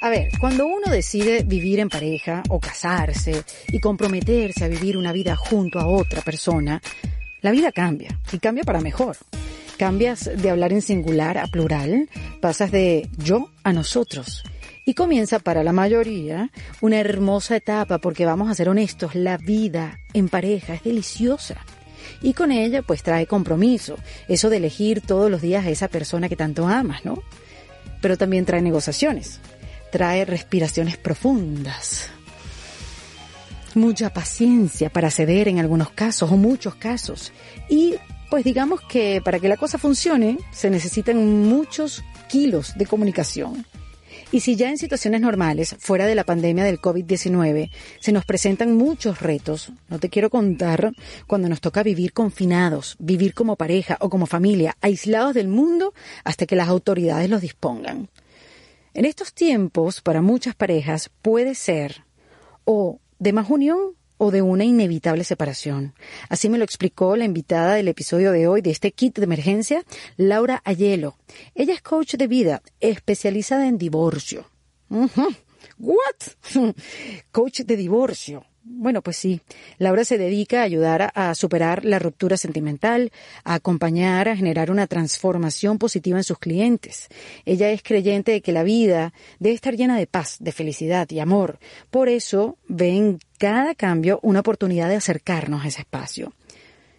A ver, cuando uno decide vivir en pareja o casarse y comprometerse a vivir una vida junto a otra persona, la vida cambia y cambia para mejor. Cambias de hablar en singular a plural, pasas de yo a nosotros. Y comienza para la mayoría una hermosa etapa porque vamos a ser honestos, la vida en pareja es deliciosa. Y con ella pues trae compromiso, eso de elegir todos los días a esa persona que tanto amas, ¿no? Pero también trae negociaciones, trae respiraciones profundas, mucha paciencia para ceder en algunos casos o muchos casos. Y pues digamos que para que la cosa funcione se necesitan muchos kilos de comunicación. Y si ya en situaciones normales, fuera de la pandemia del COVID-19, se nos presentan muchos retos, no te quiero contar cuando nos toca vivir confinados, vivir como pareja o como familia, aislados del mundo hasta que las autoridades los dispongan. En estos tiempos, para muchas parejas, puede ser o de más unión o de una inevitable separación. Así me lo explicó la invitada del episodio de hoy de este kit de emergencia, Laura Ayelo. Ella es coach de vida, especializada en divorcio. ¿What? coach de divorcio. Bueno, pues sí, Laura se dedica a ayudar a superar la ruptura sentimental, a acompañar, a generar una transformación positiva en sus clientes. Ella es creyente de que la vida debe estar llena de paz, de felicidad y amor. Por eso ve en cada cambio una oportunidad de acercarnos a ese espacio.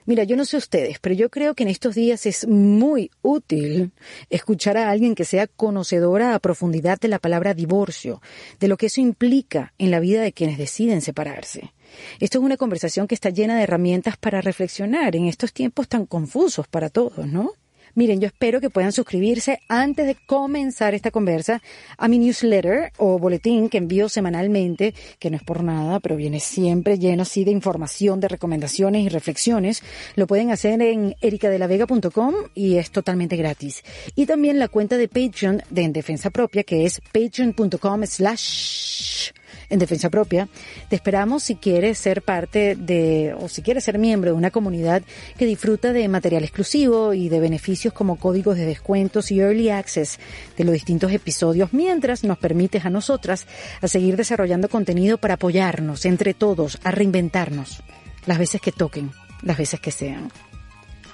Mira, yo no sé ustedes, pero yo creo que en estos días es muy útil escuchar a alguien que sea conocedora a profundidad de la palabra divorcio, de lo que eso implica en la vida de quienes deciden separarse. Esto es una conversación que está llena de herramientas para reflexionar en estos tiempos tan confusos para todos, ¿no? Miren, yo espero que puedan suscribirse antes de comenzar esta conversa a mi newsletter o boletín que envío semanalmente, que no es por nada, pero viene siempre lleno así de información, de recomendaciones y reflexiones. Lo pueden hacer en ericadelavega.com y es totalmente gratis. Y también la cuenta de Patreon de En Defensa Propia, que es patreon.com slash en defensa propia. Te esperamos si quieres ser parte de, o si quieres ser miembro de una comunidad que disfruta de material exclusivo y de beneficios como códigos de descuentos y early access de los distintos episodios, mientras nos permites a nosotras a seguir desarrollando contenido para apoyarnos entre todos, a reinventarnos, las veces que toquen, las veces que sean.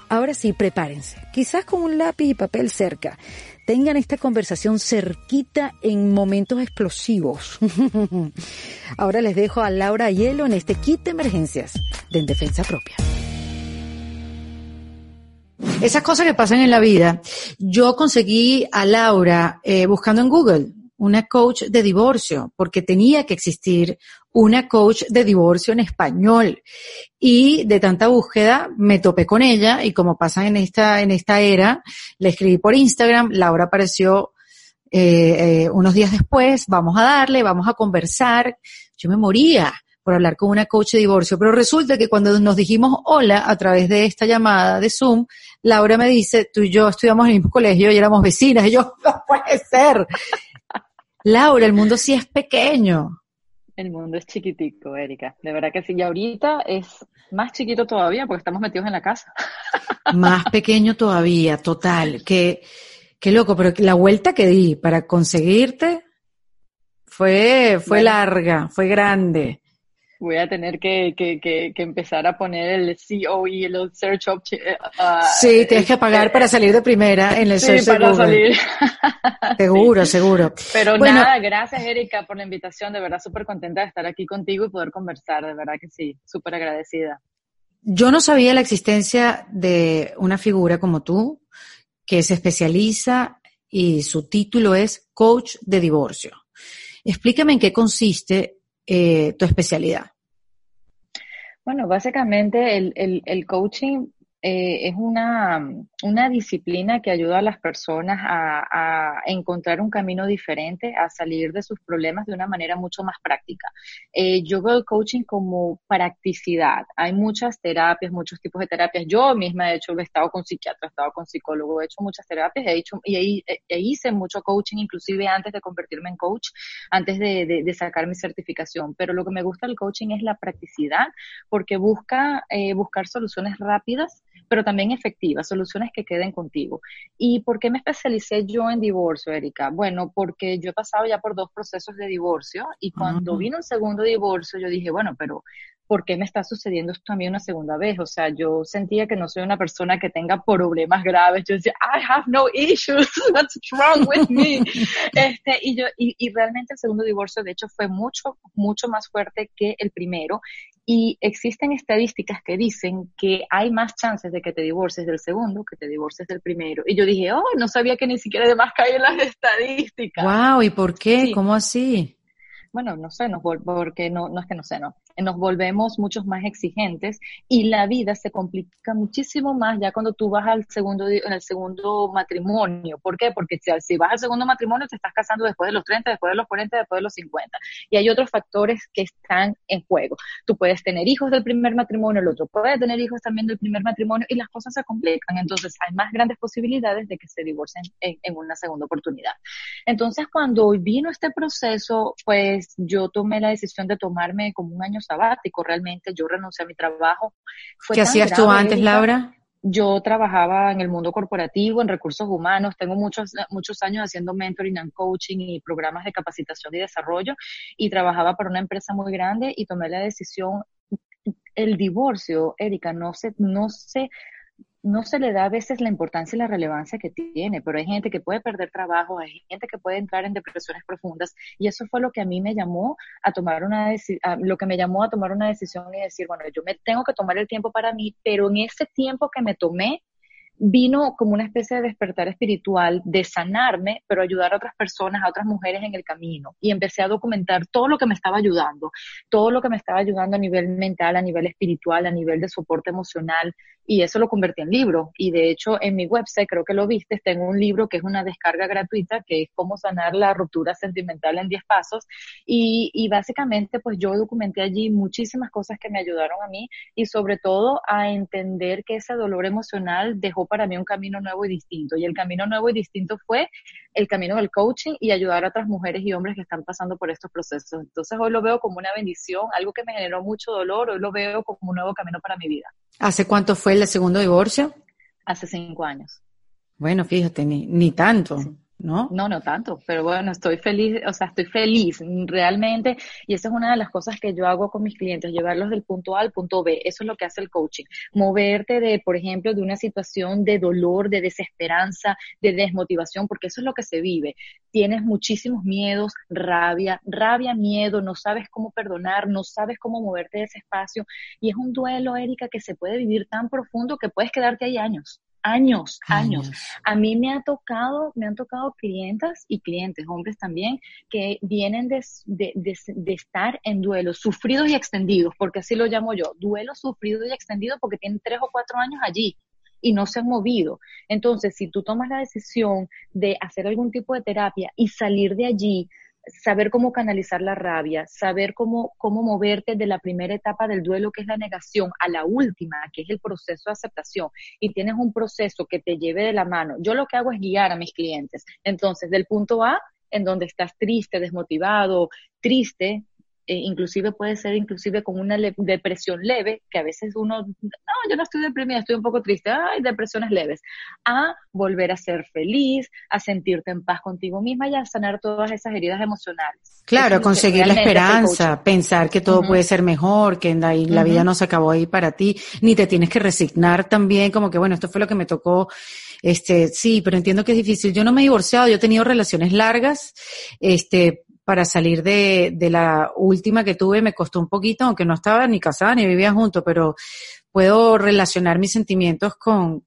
Ahora sí, prepárense, quizás con un lápiz y papel cerca tengan esta conversación cerquita en momentos explosivos. Ahora les dejo a Laura Hielo en este kit de emergencias de En Defensa Propia. Esas cosas que pasan en la vida. Yo conseguí a Laura eh, buscando en Google una coach de divorcio, porque tenía que existir una coach de divorcio en español. Y de tanta búsqueda me topé con ella y como pasa en esta, en esta era, le escribí por Instagram, Laura apareció eh, eh, unos días después, vamos a darle, vamos a conversar. Yo me moría por hablar con una coach de divorcio, pero resulta que cuando nos dijimos hola a través de esta llamada de Zoom, Laura me dice, tú y yo estudiamos en el mismo colegio y éramos vecinas, y yo, no puede ser. Laura, el mundo sí es pequeño. El mundo es chiquitico, Erika. De verdad que sí. Y ahorita es más chiquito todavía porque estamos metidos en la casa. Más pequeño todavía, total. Qué, qué loco, pero la vuelta que di para conseguirte fue, fue larga, fue grande voy a tener que, que, que, empezar a poner el COE, el Search Option. Uh, sí, tienes que pagar para salir de primera en el sí, Search para salir. Seguro, seguro. Pero nada, gracias Erika por la invitación, de verdad súper contenta de estar aquí contigo y poder conversar, de verdad que sí, súper agradecida. Yo no sabía la existencia de una figura como tú que se especializa y su título es Coach de Divorcio. Explícame en qué consiste eh, tu especialidad. Bueno, básicamente el, el, el coaching eh, es una, una, disciplina que ayuda a las personas a, encontrar un camino diferente, a salir de sus problemas de una manera mucho más práctica. Eh, yo veo el coaching como practicidad. Hay muchas terapias, muchos tipos de terapias. Yo misma, he hecho, he estado con psiquiatra, he estado con psicólogo, he hecho muchas terapias, he hecho, y e, hice mucho coaching, inclusive antes de convertirme en coach, antes de, de, sacar mi certificación. Pero lo que me gusta del coaching es la practicidad, porque busca eh, buscar soluciones rápidas pero también efectivas, soluciones que queden contigo. ¿Y por qué me especialicé yo en divorcio, Erika? Bueno, porque yo he pasado ya por dos procesos de divorcio y cuando vino un segundo divorcio, yo dije, bueno, pero ¿por qué me está sucediendo esto a mí una segunda vez? O sea, yo sentía que no soy una persona que tenga problemas graves. Yo decía, I have no issues, what's wrong with me? este, y, yo, y, y realmente el segundo divorcio, de hecho, fue mucho, mucho más fuerte que el primero. Y existen estadísticas que dicen que hay más chances de que te divorcies del segundo que te divorcies del primero. Y yo dije, oh, no sabía que ni siquiera de más caen las estadísticas. Wow, ¿y por qué? ¿Cómo así? Bueno, no sé, no, porque no, no es que no sé, no nos volvemos muchos más exigentes y la vida se complica muchísimo más ya cuando tú vas al segundo, el segundo matrimonio. ¿Por qué? Porque si, vas al segundo matrimonio te estás casando después de los 30, después de los 40, después de los 50. Y hay otros factores que están en juego. Tú puedes tener hijos del primer matrimonio, el otro puede tener hijos también del primer matrimonio y las cosas se complican. Entonces hay más grandes posibilidades de que se divorcien en, en una segunda oportunidad. Entonces cuando vino este proceso, pues yo tomé la decisión de tomarme como un año sabático, realmente yo renuncié a mi trabajo. ¿Qué hacías tú antes, Laura? Yo trabajaba en el mundo corporativo, en recursos humanos, tengo muchos, muchos años haciendo mentoring and coaching y programas de capacitación y desarrollo y trabajaba para una empresa muy grande y tomé la decisión el divorcio, Erika, no se, no se no se le da a veces la importancia y la relevancia que tiene, pero hay gente que puede perder trabajo, hay gente que puede entrar en depresiones profundas y eso fue lo que a mí me llamó a tomar una lo que me llamó a tomar una decisión y decir, bueno, yo me tengo que tomar el tiempo para mí, pero en ese tiempo que me tomé vino como una especie de despertar espiritual, de sanarme, pero ayudar a otras personas, a otras mujeres en el camino. Y empecé a documentar todo lo que me estaba ayudando, todo lo que me estaba ayudando a nivel mental, a nivel espiritual, a nivel de soporte emocional. Y eso lo convertí en libro. Y de hecho, en mi website, creo que lo viste, tengo un libro que es una descarga gratuita, que es cómo sanar la ruptura sentimental en 10 pasos. Y, y básicamente, pues yo documenté allí muchísimas cosas que me ayudaron a mí y sobre todo a entender que ese dolor emocional dejó para mí un camino nuevo y distinto. Y el camino nuevo y distinto fue el camino del coaching y ayudar a otras mujeres y hombres que están pasando por estos procesos. Entonces hoy lo veo como una bendición, algo que me generó mucho dolor, hoy lo veo como un nuevo camino para mi vida. ¿Hace cuánto fue el segundo divorcio? Hace cinco años. Bueno, fíjate, ni, ni tanto. ¿No? No, no tanto, pero bueno, estoy feliz, o sea, estoy feliz realmente. Y esa es una de las cosas que yo hago con mis clientes, llevarlos del punto A al punto B, eso es lo que hace el coaching, moverte de, por ejemplo, de una situación de dolor, de desesperanza, de desmotivación, porque eso es lo que se vive. Tienes muchísimos miedos, rabia, rabia, miedo, no sabes cómo perdonar, no sabes cómo moverte de ese espacio. Y es un duelo, Erika, que se puede vivir tan profundo que puedes quedarte ahí años años, años, A mí me ha tocado, me han tocado clientas y clientes, hombres también, que vienen de, estar en duelos sufridos y extendidos, porque así lo llamo yo, duelo sufrido y extendido porque tienen tres o cuatro años allí y no se han movido. Entonces, si tú tomas la decisión de hacer algún tipo de terapia y salir de allí, saber cómo canalizar la rabia, saber cómo, cómo moverte de la primera etapa del duelo, que es la negación, a la última, que es el proceso de aceptación, y tienes un proceso que te lleve de la mano. Yo lo que hago es guiar a mis clientes. Entonces, del punto A, en donde estás triste, desmotivado, triste, eh, inclusive puede ser inclusive con una depresión leve, que a veces uno, no, yo no estoy deprimida, estoy un poco triste, hay depresiones leves, a volver a ser feliz, a sentirte en paz contigo misma y a sanar todas esas heridas emocionales. Claro, conseguir la esperanza, pensar que todo puede ser mejor, que la, la vida no se acabó ahí para ti, ni te tienes que resignar también, como que bueno, esto fue lo que me tocó, este, sí, pero entiendo que es difícil. Yo no me he divorciado, yo he tenido relaciones largas, este, para salir de, de la última que tuve me costó un poquito, aunque no estaba ni casada ni vivía junto, pero puedo relacionar mis sentimientos con,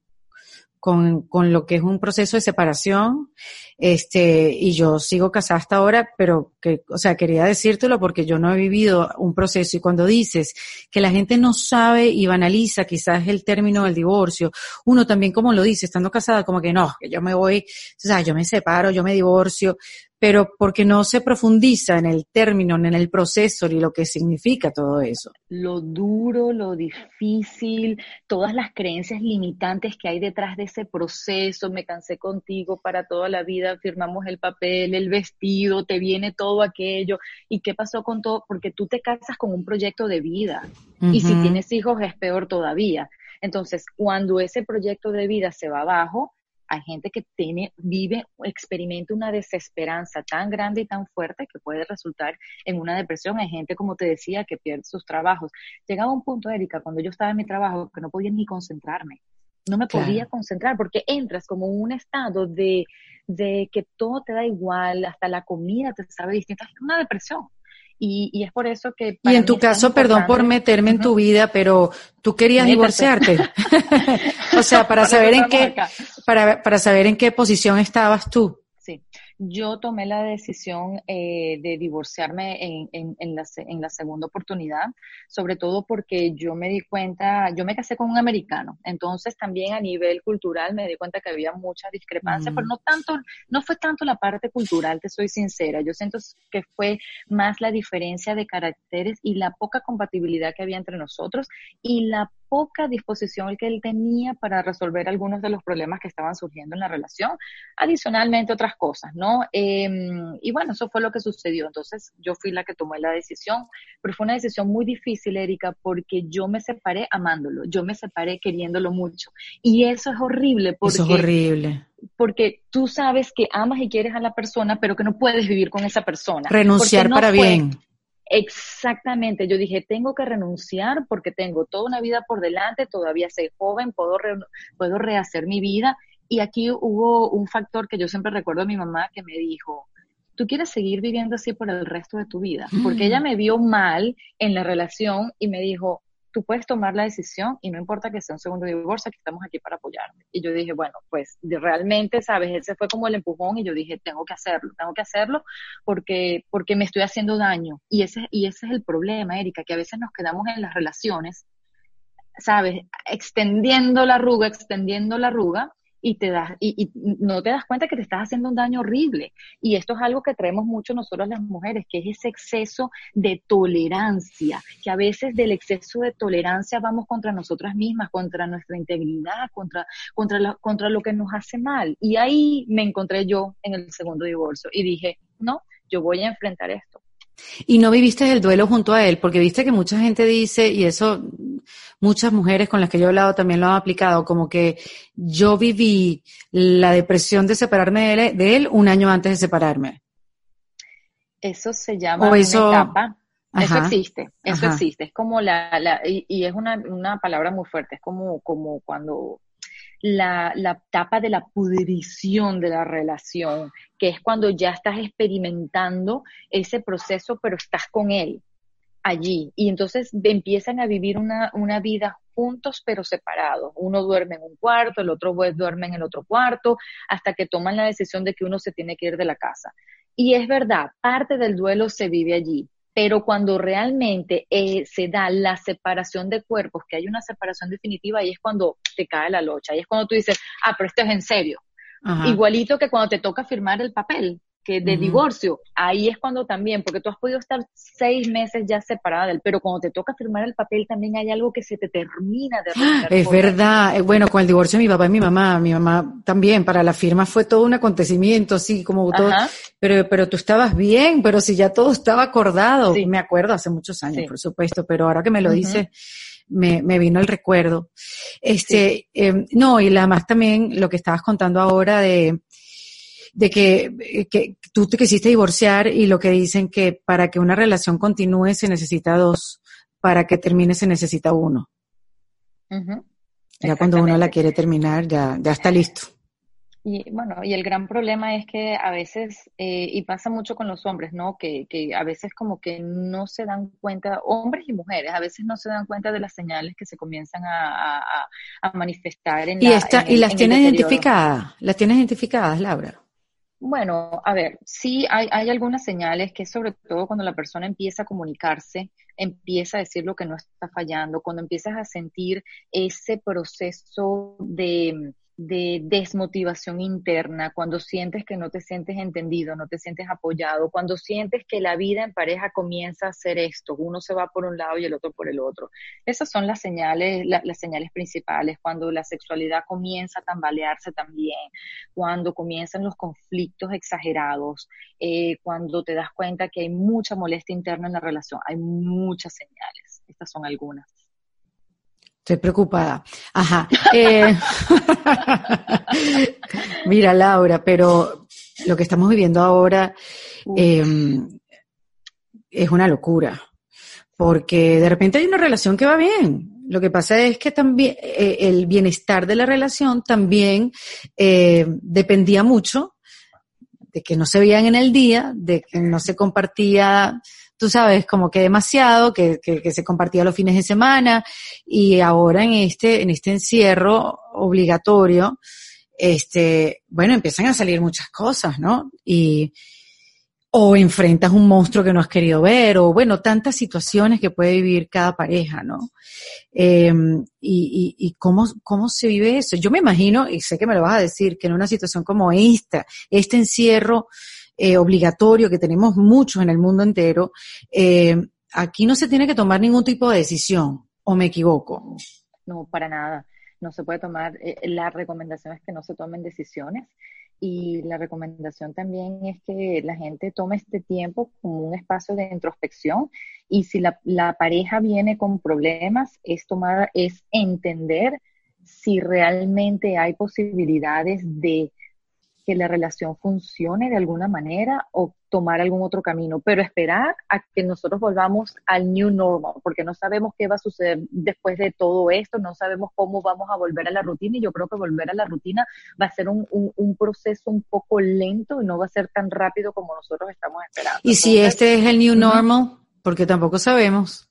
con, con lo que es un proceso de separación, este, y yo sigo casada hasta ahora, pero que, o sea, quería decírtelo porque yo no he vivido un proceso y cuando dices que la gente no sabe y banaliza quizás el término del divorcio, uno también como lo dice, estando casada, como que no, que yo me voy, o sea, yo me separo, yo me divorcio, pero porque no se profundiza en el término, en el proceso ni lo que significa todo eso. Lo duro, lo difícil, todas las creencias limitantes que hay detrás de ese proceso, me cansé contigo para toda la vida, firmamos el papel, el vestido, te viene todo aquello, ¿y qué pasó con todo? Porque tú te casas con un proyecto de vida, y si tienes hijos es peor todavía. Entonces, cuando ese proyecto de vida se va abajo, hay gente que tiene, vive, experimenta una desesperanza tan grande y tan fuerte que puede resultar en una depresión. Hay gente, como te decía, que pierde sus trabajos. Llegaba un punto, Erika, cuando yo estaba en mi trabajo, que no podía ni concentrarme. No me podía concentrar porque entras como en un estado de, de que todo te da igual, hasta la comida te sabe distinta. Es una depresión. Y, es por eso que... Y en tu caso, perdón por meterme en tu vida, pero tú querías divorciarte. o sea, para saber en qué, para, para saber en qué posición estabas tú. Yo tomé la decisión eh, de divorciarme en, en, en, la, en, la, segunda oportunidad, sobre todo porque yo me di cuenta, yo me casé con un americano, entonces también a nivel cultural me di cuenta que había mucha discrepancia, pero mm. no tanto, no fue tanto la parte cultural, te soy sincera, yo siento que fue más la diferencia de caracteres y la poca compatibilidad que había entre nosotros y la poca disposición que él tenía para resolver algunos de los problemas que estaban surgiendo en la relación, adicionalmente otras cosas, ¿no? Em, y bueno, eso fue lo que sucedió. Entonces yo fui la que tomé la decisión, pero fue una decisión muy difícil, Erika, porque yo me separé amándolo, yo me separé queriéndolo mucho. Y eso es horrible porque... Eso es horrible. Porque tú sabes que amas y quieres a la persona, pero que no puedes vivir con esa persona. Renunciar para bien Exactamente, yo dije, tengo que renunciar porque tengo toda una vida por delante, todavía soy joven, puedo, puedo rehacer mi vida. Y aquí hubo un factor que yo siempre recuerdo a mi mamá que me dijo, tú quieres seguir viviendo así por el resto de tu vida, porque ella mm. me vio mal en la relación y me dijo, tú puedes tomar la decisión y no importa que sea un segundo divorcio, que estamos aquí para apoyarte. Y yo dije, bueno, pues realmente, ¿sabes? Ese fue como el empujón y yo dije, tengo que hacerlo, tengo que hacerlo porque, porque me estoy haciendo daño. Y ese, y ese es el problema, Erika, que a veces nos quedamos en las relaciones, ¿sabes? Extendiendo la arruga, extendiendo la arruga y te das y, no te das cuenta que te estás haciendo un daño horrible. Y esto es algo que traemos mucho nosotros las mujeres que es ese exceso de tolerancia que a veces del exceso de tolerancia vamos contra nosotras mismas contra nuestra integridad contra contra contra lo que nos hace mal. Y ahí me encontré yo en el segundo divorcio y dije no yo voy a enfrentar esto y no viviste el duelo junto a él, porque viste que mucha gente dice, y eso muchas mujeres con las que yo he hablado también lo han aplicado, como que yo viví la depresión de separarme de él, un año antes de separarme. Eso se llama una etapa. eso existe, eso existe. Es como la, la y, es una, una palabra muy fuerte, es como, como cuando la, la etapa de la pudrición de la relación, que es cuando ya estás experimentando ese proceso, pero estás con él allí. Y entonces empiezan a vivir una, una vida juntos pero separados. Uno duerme en un cuarto, el otro duerme en el otro cuarto, hasta que toman la decisión de que uno se tiene que ir de la casa. Y es verdad, parte del duelo se vive allí, pero cuando realmente eh, se da la separación de cuerpos, que hay una separación definitiva, ahí es cuando te cae la locha, ahí es cuando tú dices, ah, pero esto es en serio. Igualito que cuando te toca firmar el papel, de divorcio, ahí es cuando también, porque tú has podido estar seis meses ya separada de él, pero cuando te toca firmar el papel también hay algo que se te termina de Es verdad, eh, bueno, con el divorcio de mi papá y mi mamá, mi mamá también, para la firma fue todo un acontecimiento, así como todo, pero, pero tú estabas bien, pero si ya todo estaba acordado, me acuerdo hace muchos años, por supuesto, pero ahora que me lo dices, me, me, vino el recuerdo. Este, em, no, y la más también lo que estabas contando ahora de, de que, que, tú te quisiste divorciar y lo que dicen que para que una relación continúe se necesita dos, para que termine se necesita uno. Ya cuando uno la quiere terminar, ya, ya está listo. Y bueno, y el gran problema es que a veces, eh, y pasa mucho con los hombres, ¿no? Que, que a veces como que no se dan cuenta, hombres y mujeres, a veces no se dan cuenta de las señales que se comienzan a, a, manifestar en y esta, ¿Y las tienes identificadas? ¿Las tienes identificadas, Laura? Bueno, a ver, sí hay, hay algunas señales que sobre todo cuando la persona empieza a comunicarse, empieza a decir lo que no está fallando, cuando empiezas a sentir ese proceso de de desmotivación interna, cuando sientes que no te sientes entendido, no te sientes apoyado, cuando sientes que la vida en pareja comienza a hacer esto, uno se va por un lado y el otro por el otro. Esas son las señales, las señales principales, cuando la sexualidad comienza a tambalearse también, cuando comienzan los conflictos exagerados, eh, cuando te das cuenta que hay mucha molestia interna en la relación, hay muchas señales. Estas son algunas. Estoy preocupada. Ajá. Eh, mira, Laura, pero lo que estamos viviendo ahora em, es una locura, porque de repente hay una relación que va bien. Lo que pasa es que también eh, el bienestar de la relación también eh, dependía mucho de que no se veían en el día, de que no se compartía tú sabes, como que demasiado, que, que, se compartía los fines de semana y ahora en este, en este encierro obligatorio, este, bueno, empiezan a salir muchas cosas, ¿no? Y, o enfrentas un monstruo que no has querido ver, o bueno, tantas situaciones que puede vivir cada pareja, ¿no? Eh, y, y, y cómo, cómo se vive eso. Yo me imagino, y sé que me lo vas a decir, que en una situación como esta, este encierro, eh, obligatorio que tenemos muchos en el mundo entero, eh, aquí no se tiene que tomar ningún tipo de decisión, ¿o me equivoco? No, para nada. No se puede tomar, eh, la recomendación es que no se tomen decisiones y la recomendación también es que la gente tome este tiempo como un espacio de introspección y si la, la pareja viene con problemas, es tomar, es entender si realmente hay posibilidades de que la relación funcione de alguna manera o tomar algún otro camino, pero esperar a que nosotros volvamos al new normal, porque no sabemos qué va a suceder después de todo esto, no sabemos cómo vamos a volver a la rutina y yo creo que volver a la rutina va a ser un, un, proceso un poco lento y no va a ser tan rápido como nosotros estamos esperando. ¿Y si este es el new normal? Porque tampoco sabemos.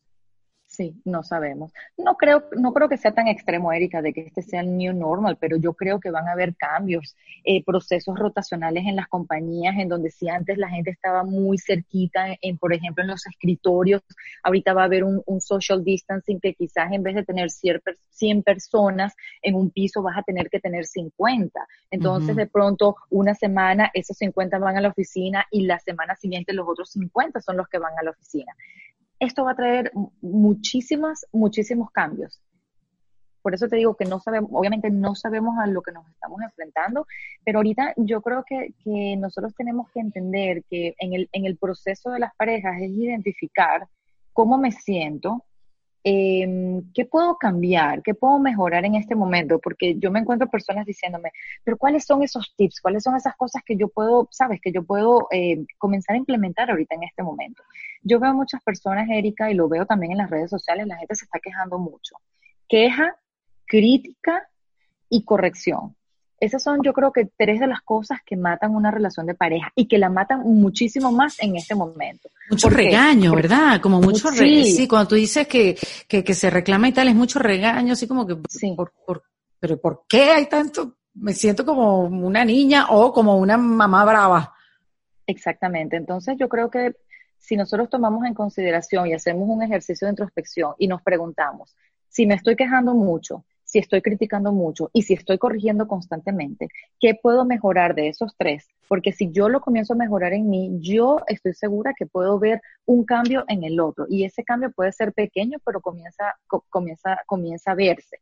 Sí, no sabemos. No creo, no creo que sea tan extremo, Erika, de que este sea el new normal, pero yo creo que van a haber cambios, eh, procesos rotacionales en las compañías, en donde si antes la gente estaba muy cerquita, en, por ejemplo, en los escritorios, ahorita va a haber un, social distancing que quizás en vez de tener 100 personas en un piso vas a tener que tener 50. Entonces, de pronto, una semana esos 50 van a la oficina y la semana siguiente los otros 50 son los que van a la oficina esto va a traer muchísimas, muchísimos cambios. Por eso te digo que no sabemos, obviamente no sabemos a lo que nos estamos enfrentando, pero ahorita yo creo que, que nosotros tenemos que entender que en el, en el proceso de las parejas es identificar cómo me siento, eh, ¿qué puedo cambiar? ¿Qué puedo mejorar en este momento? Porque yo me encuentro personas diciéndome, pero ¿cuáles son esos tips? ¿Cuáles son esas cosas que yo puedo, sabes, que yo puedo eh, comenzar a implementar ahorita en este momento? Yo veo muchas personas, Erika, y lo veo también en las redes sociales, la gente se está quejando mucho. Queja, crítica y corrección. Esas son, yo creo que, tres de las cosas que matan una relación de pareja y que la matan muchísimo más en este momento. Mucho regaño, ¿verdad? Como mucho regaño. Sí, cuando tú dices que, que, se reclama y tal, es mucho regaño, así como que, sí. por, por, pero ¿por qué hay tanto? Me siento como una niña o como una mamá brava. Exactamente. Entonces, yo creo que si nosotros tomamos en consideración y hacemos un ejercicio de introspección y nos preguntamos, si me estoy quejando mucho, si estoy criticando mucho y si estoy corrigiendo constantemente, ¿qué puedo mejorar de esos tres? Porque si yo lo comienzo a mejorar en mí, yo estoy segura que puedo ver un cambio en el otro y ese cambio puede ser pequeño, pero comienza, comienza, comienza a verse.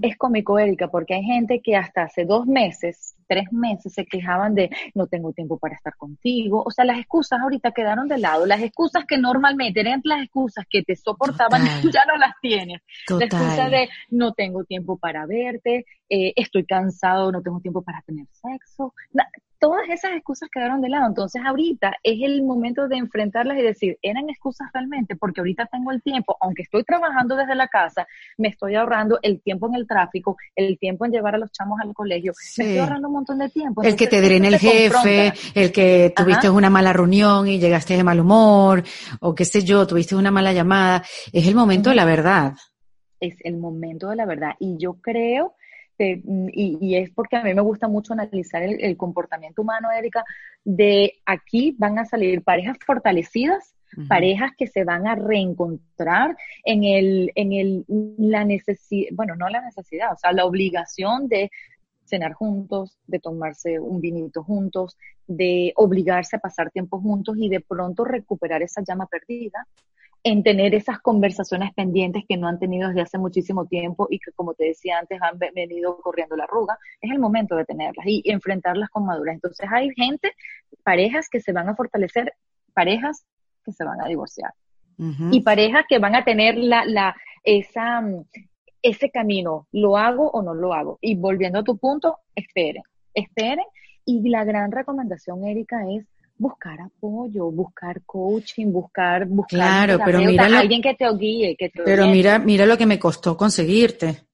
Es cómico, Erika, porque hay gente que hasta hace dos meses tres meses se quejaban de no tengo tiempo para estar contigo. O sea, las excusas ahorita quedaron de lado. Las excusas que normalmente eran las excusas que te soportaban, ya no las tienes. La excusa de no tengo tiempo para verte, eh, estoy cansado, no tengo tiempo para tener sexo todas esas excusas quedaron de lado. Entonces ahorita es el momento de enfrentarlas y decir, ¿eran excusas realmente? Porque ahorita tengo el tiempo, aunque estoy trabajando desde la casa, me estoy ahorrando el tiempo en el tráfico, el tiempo en llevar a los chamos al colegio, me estoy ahorrando un montón de tiempo. el que te drene el jefe, el que tuviste una mala reunión y llegaste de mal humor, o qué sé yo, tuviste una mala llamada, es el momento de la verdad. Es el momento de la verdad. Y yo creo este, y, es porque a mí me gusta mucho analizar el, comportamiento humano, Erika, de aquí van a salir parejas fortalecidas, parejas que se van a reencontrar en el, en el, la necesidad, bueno, no la necesidad, o sea, la obligación de cenar juntos, de tomarse un vinito juntos, de obligarse a pasar tiempo juntos y de pronto recuperar esa llama perdida, en tener esas conversaciones pendientes que no han tenido desde hace muchísimo tiempo y que, como te decía antes, han venido corriendo la arruga, es el momento de tenerlas y enfrentarlas con madurez. Entonces hay gente, parejas que se van a fortalecer, parejas que se van a divorciar y parejas que van a tener la, la, esa, ese camino, ¿lo hago o no lo hago? Y volviendo a tu punto, esperen, esperen. Y la gran recomendación, Erika, es buscar apoyo, buscar coaching, buscar, buscar claro, pero mira alguien que te guíe, que te Pero mira, mira lo que me costó conseguirte.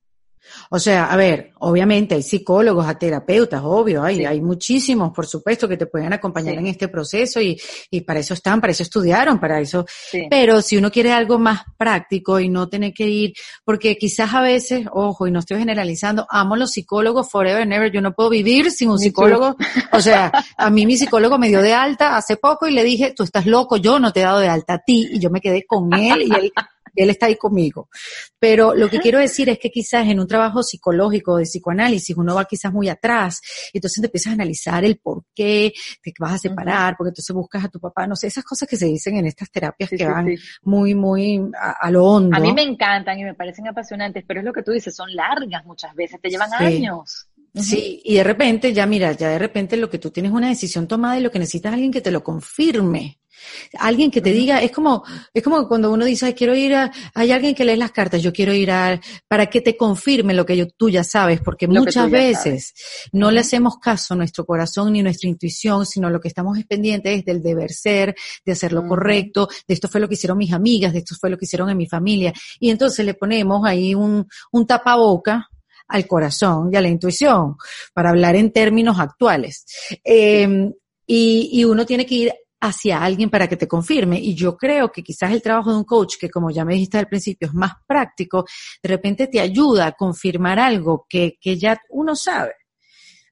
O sea, a ver, obviamente hay psicólogos, hay terapeutas, obvio, hay, hay muchísimos, por supuesto, que te pueden acompañar en este proceso y, y, para eso están, para eso estudiaron, para eso. Pero si uno quiere algo más práctico y no tener que ir, porque quizás a veces, ojo, y no estoy generalizando, amo los psicólogos forever and ever, yo no puedo vivir sin un psicólogo. O sea, a mí mi psicólogo me dio de alta hace poco y le dije, tú estás loco, yo no te he dado de alta a ti, y yo me quedé con él y él él está ahí conmigo. Pero lo que quiero decir es que quizás en un trabajo psicológico de psicoanálisis uno va quizás muy atrás y entonces te empiezas a analizar el por qué te vas a separar, porque entonces buscas a tu papá, no sé, esas cosas que se dicen en estas terapias que van muy, muy a, lo hondo. A mí me encantan y me parecen apasionantes, pero es lo que tú dices, son largas muchas veces, te llevan años. Sí, y de repente, ya mira, ya de repente lo que tú tienes una decisión tomada y lo que necesitas es alguien que te lo confirme. Alguien que te diga, es como, es como cuando uno dice, quiero ir a, hay alguien que lee las cartas, yo quiero ir a, para que te confirme lo que yo, tú ya sabes, porque muchas veces no le hacemos caso a nuestro corazón ni a nuestra intuición, sino lo que estamos pendientes es del deber ser, de hacer lo correcto, de esto fue lo que hicieron mis amigas, de esto fue lo que hicieron en mi familia. Y entonces le ponemos ahí un, un tapaboca al corazón y a la intuición, para hablar en términos actuales. Eh, y, y uno tiene que ir hacia alguien para que te confirme. Y yo creo que quizás el trabajo de un coach, que como ya me dijiste al principio, es más práctico, de repente te ayuda a confirmar algo que, que ya uno sabe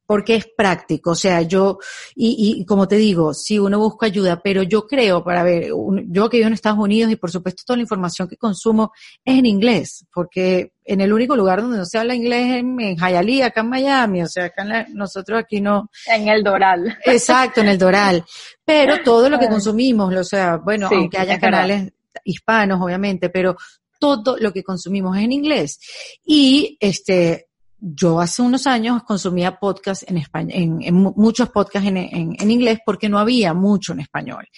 porque es práctico. O sea, yo, y, y como te digo, si uno busca ayuda, pero yo creo, para ver, yo que vivo en Estados Unidos y por supuesto toda la información que consumo es en inglés, porque en el único lugar donde no se habla inglés es en, en Hialeah, acá en Miami, o sea, acá nosotros aquí no. En el Doral. Exacto, en el Doral. Pero todo lo que consumimos, o sea, bueno, aunque haya canales hispanos, obviamente, pero todo lo que consumimos es en inglés. Y este, yo hace unos años consumía podcasts en español, en, muchos podcasts en, en, inglés porque no había mucho en español.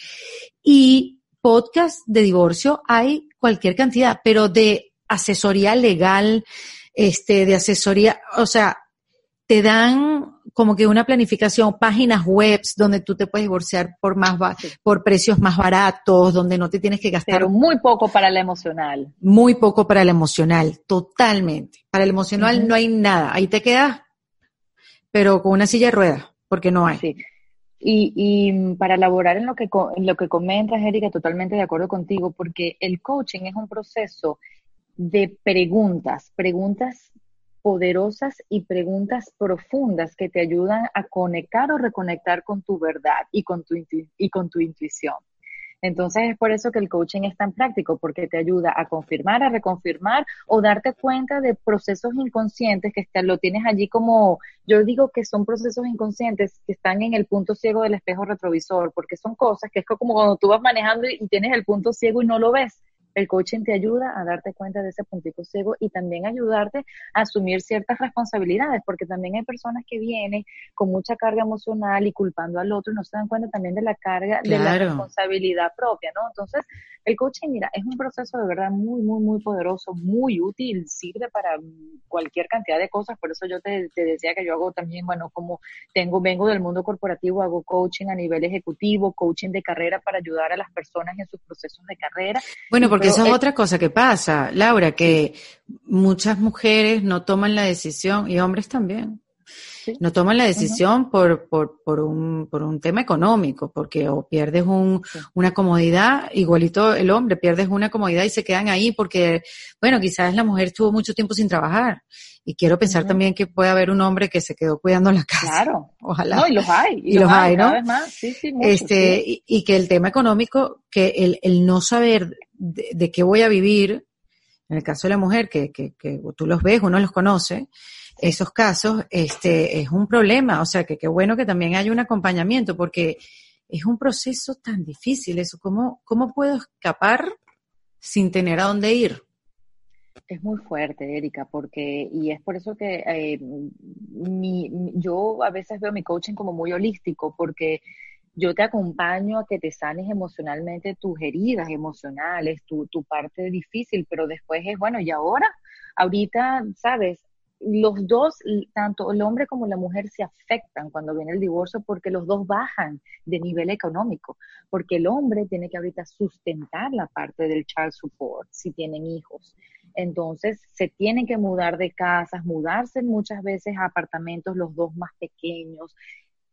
Y podcasts de divorcio hay cualquier cantidad, pero de asesoría legal, este, de asesoría, o sea, te dan como que una planificación, páginas webs donde tú te puedes divorciar por más por precios más baratos, donde no te tienes que gastar. Pero muy poco para el emocional. Muy poco para el emocional, totalmente. Para el emocional no hay nada. Ahí te quedas, pero con una silla de ruedas, porque no hay. Sí. Y, y para elaborar en lo que en lo que comentas, Erika, totalmente de acuerdo contigo, porque el coaching es un proceso de preguntas, preguntas poderosas y preguntas profundas que te ayudan a conectar o reconectar con tu verdad y con tu, y con tu intuición. Entonces es por eso que el coaching es tan práctico, porque te ayuda a confirmar, a reconfirmar o darte cuenta de procesos inconscientes que lo tienes allí como, yo digo que son procesos inconscientes que están en el punto ciego del espejo retrovisor, porque son cosas que es como cuando tú vas manejando y tienes el punto ciego y no lo ves el coaching te ayuda a darte cuenta de ese puntito ciego y también ayudarte a asumir ciertas responsabilidades, porque también hay personas que vienen con mucha carga emocional y culpando al otro y no se dan cuenta también de la carga de la responsabilidad propia, ¿no? Entonces, el coaching, mira, es un proceso de verdad muy, muy, muy poderoso, muy útil, sirve para cualquier cantidad de cosas, por eso yo te, te decía que yo hago también, bueno, como tengo, vengo del mundo corporativo, hago coaching a nivel ejecutivo, coaching de carrera para ayudar a las personas en sus procesos de carrera. Bueno, porque esa es otra cosa que pasa, Laura, que muchas mujeres no toman la decisión, y hombres también, no toman la decisión por, por, por, un, por un tema económico, porque o pierdes un, una comodidad, igualito el hombre, pierdes una comodidad y se quedan ahí porque, bueno, quizás la mujer estuvo mucho tiempo sin trabajar. Y quiero pensar también que puede haber un hombre que se quedó cuidando la casa. Claro. Ojalá. No, y los hay. Y, los, hay, ¿no? Sí, sí, este, y, que el tema económico, que el, el no saber de, qué voy a vivir, en el caso de la mujer, que, que, que tú los ves, uno los conoce, esos casos, este, es un problema. O sea, que qué bueno que también haya un acompañamiento, porque es un proceso tan difícil eso. ¿Cómo, cómo puedo escapar sin tener a dónde ir? Es muy fuerte, Erika, porque, y es por eso que eh, mi, yo a veces veo mi coaching como muy holístico, porque yo te acompaño a que te sanes emocionalmente tus heridas emocionales, tu, tu parte difícil, pero después es, bueno, ¿y ahora? Ahorita, sabes, los dos, tanto el hombre como la mujer, se afectan cuando viene el divorcio porque los dos bajan de nivel económico, porque el hombre tiene que ahorita sustentar la parte del child support si tienen hijos. Entonces, se tienen que mudar de casas, mudarse muchas veces a apartamentos los dos más pequeños.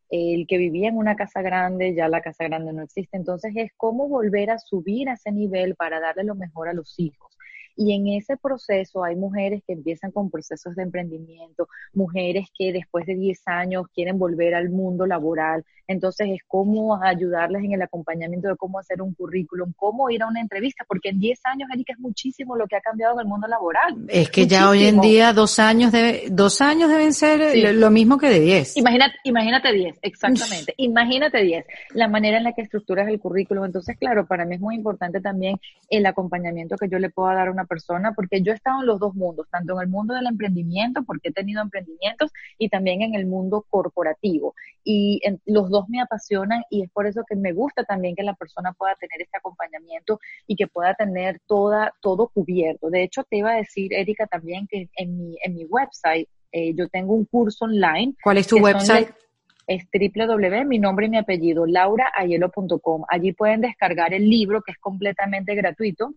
El que vivía en una casa grande, ya la casa grande no existe. Entonces, es cómo volver a subir a ese nivel para darle lo mejor a los hijos y en ese proceso hay mujeres que empiezan con procesos de emprendimiento, mujeres que después de 10 años quieren volver al mundo laboral. Entonces es cómo ayudarles en el acompañamiento de cómo hacer un currículum, cómo ir a una entrevista, porque en 10 años, Erika, es muchísimo lo que ha cambiado en el mundo laboral. Es que ya hoy en día dos años, de, dos años deben ser lo mismo que de 10. Imagínate, imagínate 10, exactamente. imagínate 10. La manera en la que estructuras el currículum. Entonces, claro, para mí es muy importante también el acompañamiento que yo le pueda dar a una persona, porque yo he estado en los dos mundos, tanto en el mundo del emprendimiento, porque he tenido emprendimientos, y también en el mundo corporativo. Y los dos me apasionan y es por eso que me gusta también que la persona pueda tener este acompañamiento y que pueda tener toda, todo cubierto. De hecho, te iba a decir, Erika, también que en mi, en mi website eh, yo tengo un curso online. ¿Cuál es tu website? es www, mi nombre y mi apellido, lauraayelo.com. Allí pueden descargar el libro que es completamente gratuito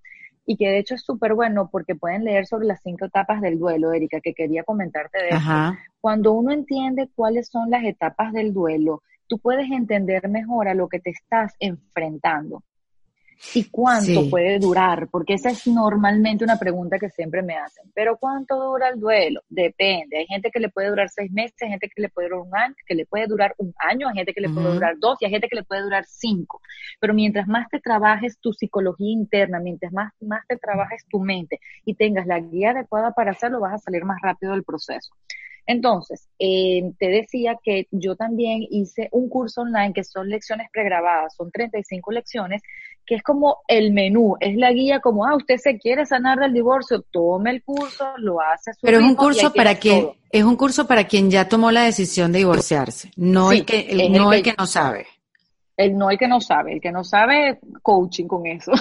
y que de hecho es súper bueno porque pueden leer sobre las cinco etapas del duelo, Erika, que quería comentarte de eso. Cuando uno entiende cuáles son las etapas del duelo, tú puedes entender mejor a lo que te estás enfrentando y cuánto puede durar, porque esa es normalmente una pregunta que siempre me hacen. Pero ¿cuánto dura el duelo? Depende. Hay gente que le puede durar seis meses, hay gente que le puede durar un año, que le puede durar un año, hay gente que le puede durar dos y hay gente que le puede durar cinco. Pero mientras más te trabajes tu psicología interna, mientras más, más te trabajes tu mente y tengas la guía adecuada para hacerlo, vas a salir más rápido del proceso. Entonces, eh, te decía que yo también hice un curso online que son lecciones pregrabadas, son 35 lecciones, que es como el menú, es la guía como, ah, usted se quiere sanar del divorcio, tome el curso, lo hace. Pero es un curso para quien, es un curso para quien ya tomó la decisión de divorciarse, no el que, no el que, no sabe. El no el que no sabe, el que no sabe, coaching con eso.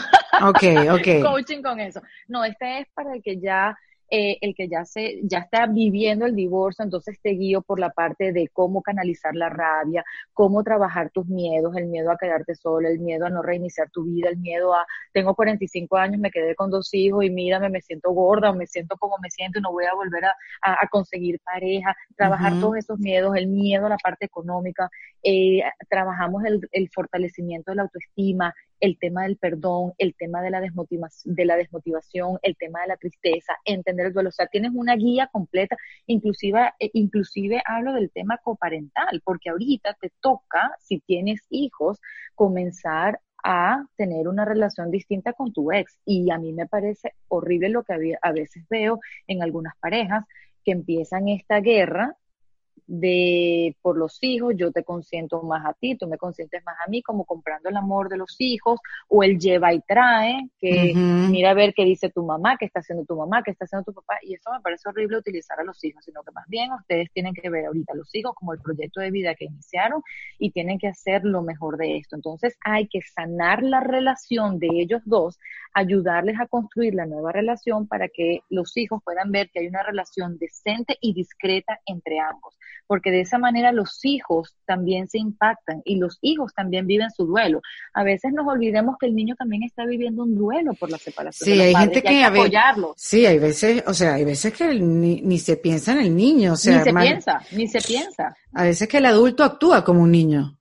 Ok, ok. coaching con eso. No, este es para el que ya eh, el que ya se, ya está viviendo el divorcio, entonces te guío por la parte de cómo canalizar la rabia, cómo trabajar tus miedos, el miedo a quedarte sola, el miedo a no reiniciar tu vida, el miedo a, tengo 45 años, me quedé con dos hijos y mírame, me siento gorda o me siento como me siento y no voy a volver a, a, conseguir pareja, trabajar todos esos miedos, el miedo a la parte económica, eh, trabajamos el, el fortalecimiento de la autoestima, el tema del perdón, el tema de la, desmotivación, de la desmotivación, el tema de la tristeza, entender el duelo. O sea, tienes una guía completa, inclusive, eh, inclusive hablo del tema coparental, porque ahorita te toca, si tienes hijos, comenzar a tener una relación distinta con tu ex. Y a mí me parece horrible lo que a veces veo en algunas parejas que empiezan esta guerra de por los hijos, yo te consiento más a ti, tú me consientes más a mí, como comprando el amor de los hijos, o el lleva y trae, que mira a ver qué dice tu mamá, qué está haciendo tu mamá, qué está haciendo tu papá, y eso me parece horrible utilizar a los hijos, sino que más bien ustedes tienen que ver ahorita a los hijos como el proyecto de vida que iniciaron y tienen que hacer lo mejor de esto. Entonces hay que sanar la relación de ellos dos, ayudarles a construir la nueva relación para que los hijos puedan ver que hay una relación decente y discreta entre ambos porque de esa manera los hijos también se impactan y los hijos también viven su duelo. A veces nos olvidemos que el niño también está viviendo un duelo por la separación. Sí, hay gente que, apoyarlo. Sí, hay veces, o sea, hay veces que ni, se piensa en el niño, o sea, ni se piensa, ni se piensa. A veces que el adulto actúa como un niño.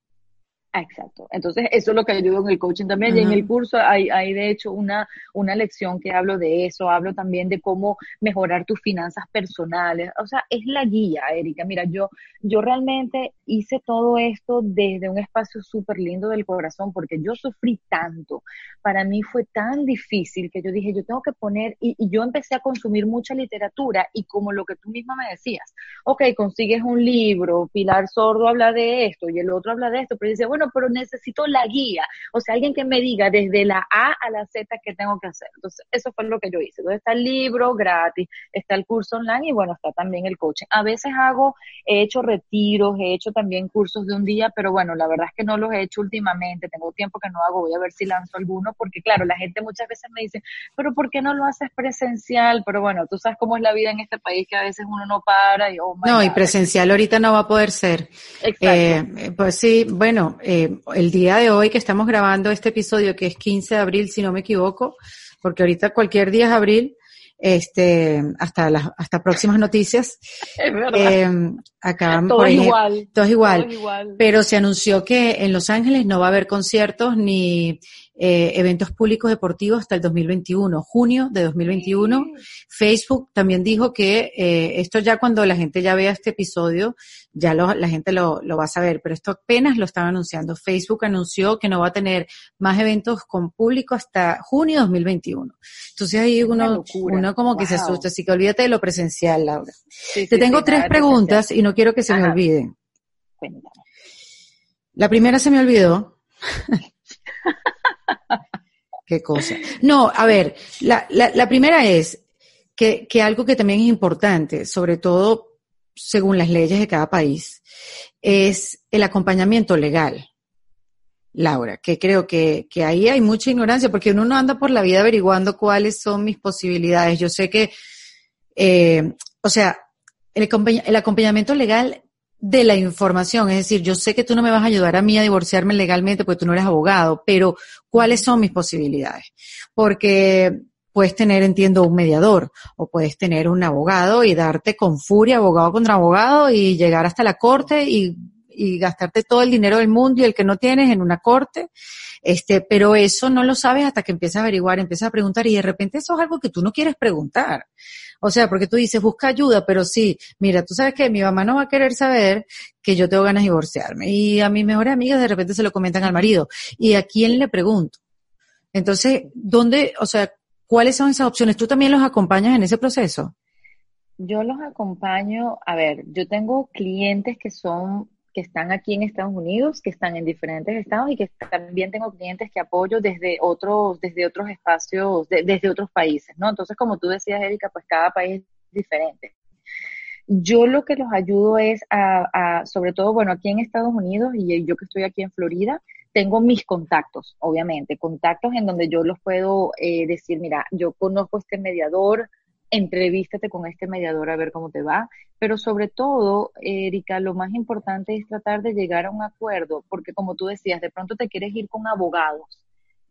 Exacto. Entonces, eso es lo que ayudo en el coaching también. Y en el curso hay, hay, de hecho, una, una lección que hablo de eso. Hablo también de cómo mejorar tus finanzas personales. O sea, es la guía, Erika. Mira, yo, yo realmente hice todo esto desde un espacio súper lindo del corazón porque yo sufrí tanto. Para mí fue tan difícil que yo dije, yo tengo que poner, y, y yo empecé a consumir mucha literatura y como lo que tú misma me decías, ok, consigues un libro, Pilar Sordo habla de esto y el otro habla de esto, pero dice, bueno, bueno, pero necesito la guía, o sea, alguien que me diga desde la A a la Z qué tengo que hacer. Entonces, eso fue lo que yo hice. Entonces, está el libro gratis, está el curso online y bueno, está también el coaching. A veces hago, he hecho retiros, he hecho también cursos de un día, pero bueno, la verdad es que no los he hecho últimamente, tengo tiempo que no hago, voy a ver si lanzo alguno, porque claro, la gente muchas veces me dice, pero ¿por qué no lo haces presencial? Pero bueno, tú sabes cómo es la vida en este país, que a veces uno no para y, oh, No, y presencial ahorita no va a poder ser. Exacto. Eh, pues sí, bueno, eh, el día de hoy que estamos grabando este episodio, que es 15 de abril, si no me equivoco, porque ahorita cualquier día es abril, este, hasta las, hasta próximas noticias. Es verdad. acaban, todo, por ejemplo, igual, todo es igual. todo igual. Pero se anunció que en Los Ángeles no va a haber conciertos ni eh, eventos públicos deportivos hasta el 2021, junio de 2021. Facebook también dijo que eh, esto ya cuando la gente ya vea este episodio, ya lo, la gente lo, lo va a saber, pero esto apenas lo están anunciando. Facebook anunció que no va a tener más eventos con público hasta junio de 2021. Entonces ahí uno, uno como que se asusta, así que olvídate de lo presencial, Laura. Sí, Te sí, tengo tres preguntas y no quiero que se me olviden. Cuéntame. La primera se me olvidó. Qué cosa. No, a ver, la, la, la primera es que, que algo que también es importante, sobre todo según las leyes de cada país, es el acompañamiento legal. Laura, que creo que, que ahí hay mucha ignorancia, porque uno no anda por la vida averiguando cuáles son mis posibilidades. Yo sé que, eh, o sea, el, acompañ- el acompañamiento legal de la información, es decir, yo sé que tú no me vas a ayudar a mí a divorciarme legalmente porque tú no eres abogado, pero ¿cuáles son mis posibilidades? Porque puedes tener, entiendo, un mediador o puedes tener un abogado y darte con furia abogado contra abogado y llegar hasta la corte y, y gastarte todo el dinero del mundo y el que no tienes en una corte. Este, pero eso no lo sabes hasta que empiezas a averiguar, empiezas a preguntar y de repente eso es algo que tú no quieres preguntar. O sea, porque tú dices, busca ayuda, pero sí, mira, tú sabes que mi mamá no va a querer saber que yo tengo ganas de divorciarme. Y a mis mejores amigas de repente se lo comentan al marido. ¿Y a quién le pregunto? Entonces, ¿dónde, o sea, cuáles son esas opciones? ¿Tú también los acompañas en ese proceso? Yo los acompaño, a ver, yo tengo clientes que son, que están aquí en Estados Unidos, que están en diferentes estados y que también tengo clientes que apoyo desde otros, desde otros espacios, de- desde otros países, ¿no? Entonces, como tú decías, Erika, pues cada país es diferente. Yo lo que los ayudo es a, a, sobre todo, bueno, aquí en Estados Unidos y yo que estoy aquí en Florida, tengo mis contactos, obviamente, contactos en donde yo los puedo eh, decir, mira, yo conozco este mediador, entrevístate con este mediador a ver cómo te va, pero sobre todo, Erika, lo más importante es tratar de llegar a un acuerdo, porque como tú decías, de pronto te quieres ir con abogados,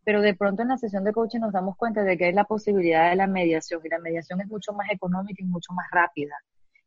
pero de pronto en la sesión de coaching nos damos cuenta de que hay la posibilidad de la mediación y la mediación es mucho más económica y mucho más rápida.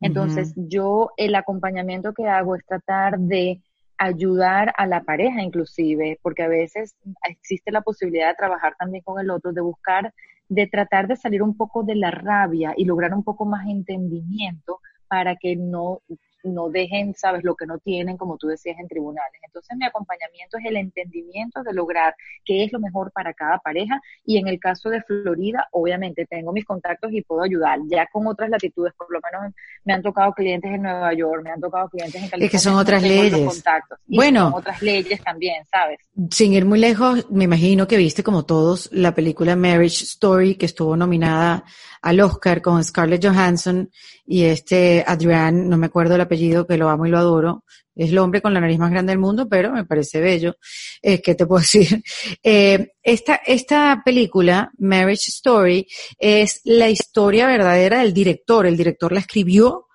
Entonces, uh -huh. yo el acompañamiento que hago es tratar de ayudar a la pareja inclusive, porque a veces existe la posibilidad de trabajar también con el otro, de buscar, de tratar de salir un poco de la rabia y lograr un poco más entendimiento para que no, no dejen, sabes, lo que no tienen, como tú decías, en tribunales. Entonces mi acompañamiento es el entendimiento de lograr qué es lo mejor para cada pareja y en el caso de Florida, obviamente tengo mis contactos y puedo ayudar. Ya con otras latitudes, por lo menos me han tocado clientes en Nueva York, me han tocado clientes en California. Es que son otras leyes. Contactos. Y bueno. Son otras leyes también, ¿sabes? Sin ir muy lejos, me imagino que viste como todos la película Marriage Story que estuvo nominada al Oscar con Scarlett Johansson y este Adrián, no me acuerdo el apellido, que lo amo y lo adoro. Es el hombre con la nariz más grande del mundo, pero me parece bello. Eh, ¿Qué te puedo decir? Eh, esta, esta película, Marriage Story, es la historia verdadera del director. El director la escribió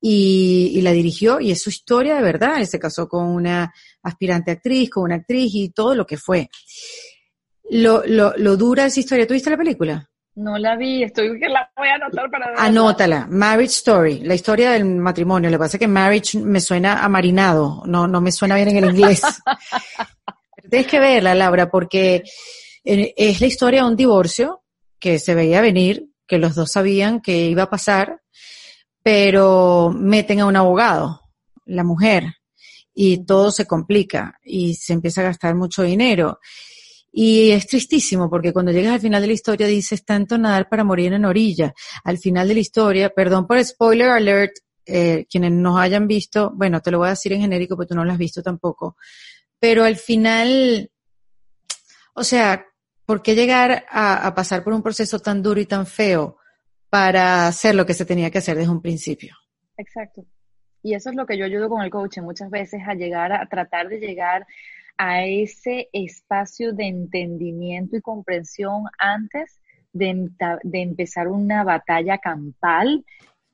y, y, la dirigió y es su historia de verdad. Él se casó con una aspirante actriz, con una actriz y todo lo que fue. Lo, lo, lo dura esa historia. ¿Tuviste la película? No la vi, estoy que la voy a anotar para ver. Anótala, Marriage Story, la historia del matrimonio. Lo que pasa es que marriage me suena a marinado, no, no me suena bien en el inglés. Tienes que verla, Laura, porque es la historia de un divorcio que se veía venir, que los dos sabían que iba a pasar, pero meten a un abogado, la mujer, y todo se complica y se empieza a gastar mucho dinero. Y es tristísimo porque cuando llegas al final de la historia dices tanto nadar para morir en orilla. Al final de la historia, perdón por spoiler alert, eh, quienes nos hayan visto, bueno, te lo voy a decir en genérico porque tú no lo has visto tampoco, pero al final, o sea, ¿por qué llegar a, a pasar por un proceso tan duro y tan feo para hacer lo que se tenía que hacer desde un principio? Exacto. Y eso es lo que yo ayudo con el coaching muchas veces a llegar a, tratar de llegar a ese espacio de entendimiento y comprensión antes de, empezar una batalla campal,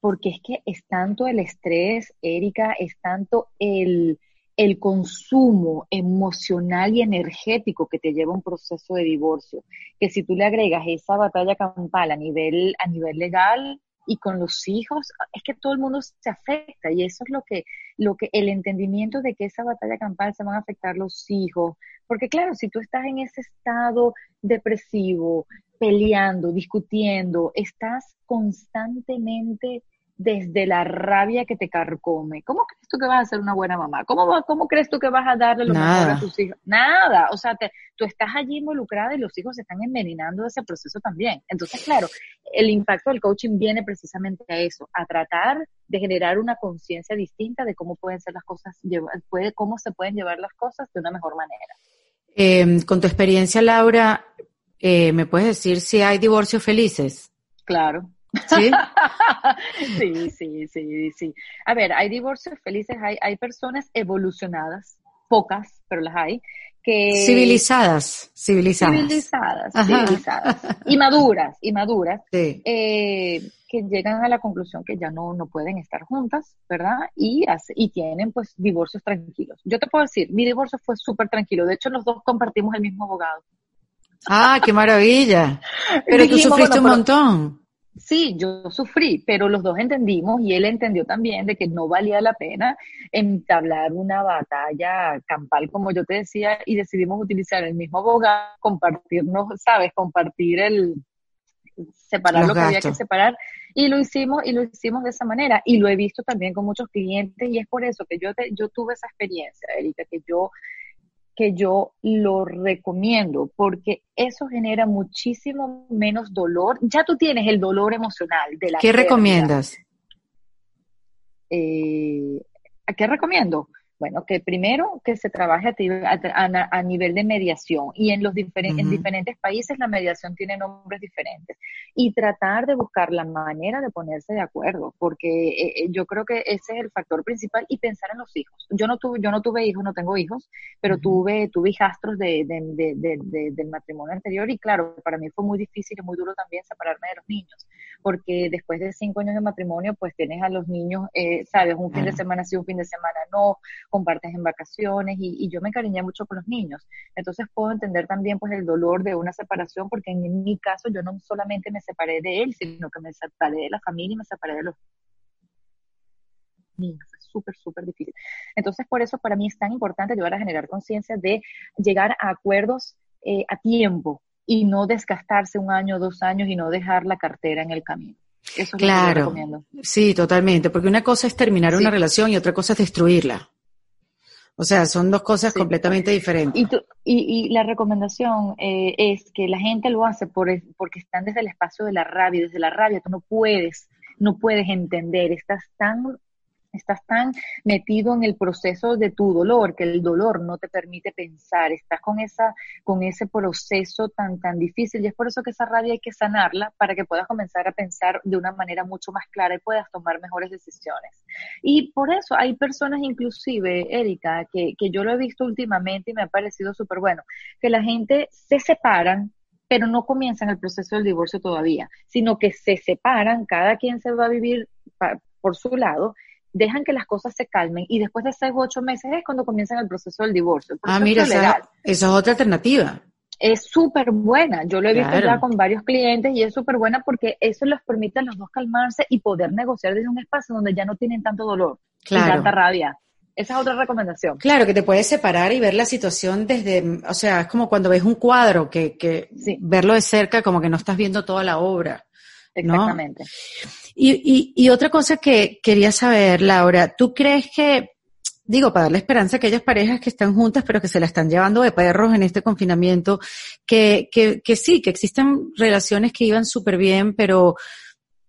porque es que es tanto el estrés, Erika, es tanto el, el consumo emocional y energético que te lleva a un proceso de divorcio, que si tú le agregas esa batalla campal a nivel, a nivel legal, y con los hijos, es que todo el mundo se afecta y eso es lo que, lo que, el entendimiento de que esa batalla campal se van a afectar los hijos, porque claro, si tú estás en ese estado depresivo, peleando, discutiendo, estás constantemente desde la rabia que te carcome. ¿Cómo crees tú que vas a ser una buena mamá? ¿Cómo, cómo crees tú que vas a darle lo mejor a tus hijos? Nada. O sea, tú estás allí involucrada y los hijos se están envenenando de ese proceso también. Entonces, claro, el impacto del coaching viene precisamente a eso, a tratar de generar una conciencia distinta de cómo pueden ser las cosas, puede, cómo se pueden llevar las cosas de una mejor manera. Em, con tu experiencia, Laura, eh, ¿me puedes decir si hay divorcios felices? Claro. ¿Sí? sí, sí, sí, sí. A ver, hay divorcios felices, hay, hay personas evolucionadas, pocas, pero las hay, que... Civilizadas, civilizadas. Civilizadas, civilizadas. Y maduras, y maduras, eh, que llegan a la conclusión que ya no, no pueden estar juntas, ¿verdad? Y, y tienen pues divorcios tranquilos. Yo te puedo decir, mi divorcio fue súper tranquilo. De hecho, los dos compartimos el mismo abogado. Ah, qué maravilla. Pero tú sufriste un montón. Sí, yo sufrí, pero los dos entendimos y él entendió también de que no valía la pena entablar una batalla campal, como yo te decía, y decidimos utilizar el mismo abogado, compartirnos, ¿sabes? Compartir el, separar lo que había que separar y lo hicimos y lo hicimos de esa manera y lo he visto también con muchos clientes y es por eso que yo te, yo tuve esa experiencia, Erika, que yo que yo lo recomiendo porque eso genera muchísimo menos dolor. Ya tú tienes el dolor emocional de la ¿Qué recomiendas? Eh, ¿A qué recomiendo? Bueno, que primero que se trabaje a, nivel de mediación. Y en los en diferentes países la mediación tiene nombres diferentes. Y tratar de buscar la manera de ponerse de acuerdo, porque eh, eh, yo creo que ese es el factor principal y pensar en los hijos. Yo no tuve, yo no tuve hijos, no tengo hijos, pero tuve, tuve hijastros de, del matrimonio anterior y claro, para mí fue muy difícil y muy duro también separarme de los niños, porque después de cinco años de matrimonio, pues tienes a los niños, eh, sabes, un fin de semana sí, un fin de semana no, compartes en vacaciones y, yo me encariñé mucho con los niños. Entonces puedo entender también pues el dolor de una separación porque en mi caso yo no solamente me separé de él, sino que me separé de la familia y me separé de los niños. Fue súper, súper difícil. Entonces por eso para mí es tan importante ayudar a generar conciencia de llegar a acuerdos eh, a tiempo y no desgastarse un año, dos años y no dejar la cartera en el camino. Eso es claro. lo que yo recomiendo. Sí, totalmente, porque una cosa es terminar una relación y otra cosa es destruirla. O sea, son dos cosas completamente diferentes. Y, y, la recomendación eh, es que la gente lo hace por, porque están desde el espacio de la rabia. Desde la rabia tú no puedes, no puedes entender. Estás tan Estás tan metido en el proceso de tu dolor que el dolor no te permite pensar. Estás con esa, con ese proceso tan, tan difícil y es por eso que esa rabia hay que sanarla para que puedas comenzar a pensar de una manera mucho más clara y puedas tomar mejores decisiones. Y por eso hay personas inclusive, Erika, que, que yo lo he visto últimamente y me ha parecido súper bueno, que la gente se separan pero no comienzan el proceso del divorcio todavía, sino que se separan, cada quien se va a vivir por su lado dejan que las cosas se calmen y después de seis u ocho meses es cuando comienzan el proceso del divorcio. Ah, mira, esa, es otra alternativa. Es súper buena. Yo lo he visto ya con varios clientes y es súper buena porque eso les permite a los dos calmarse y poder negociar desde un espacio donde ya no tienen tanto dolor claro. y tanta rabia. Esa es otra recomendación. Claro, que te puedes separar y ver la situación desde, o sea, es como cuando ves un cuadro, que, que verlo de cerca como que no estás viendo toda la obra. Exactamente. Y, y, otra cosa que quería saber, Laura, ¿tú crees que, digo, para darle esperanza a aquellas parejas que están juntas pero que se la están llevando de perros en este confinamiento, que, que, que sí, que existen relaciones que iban súper bien, pero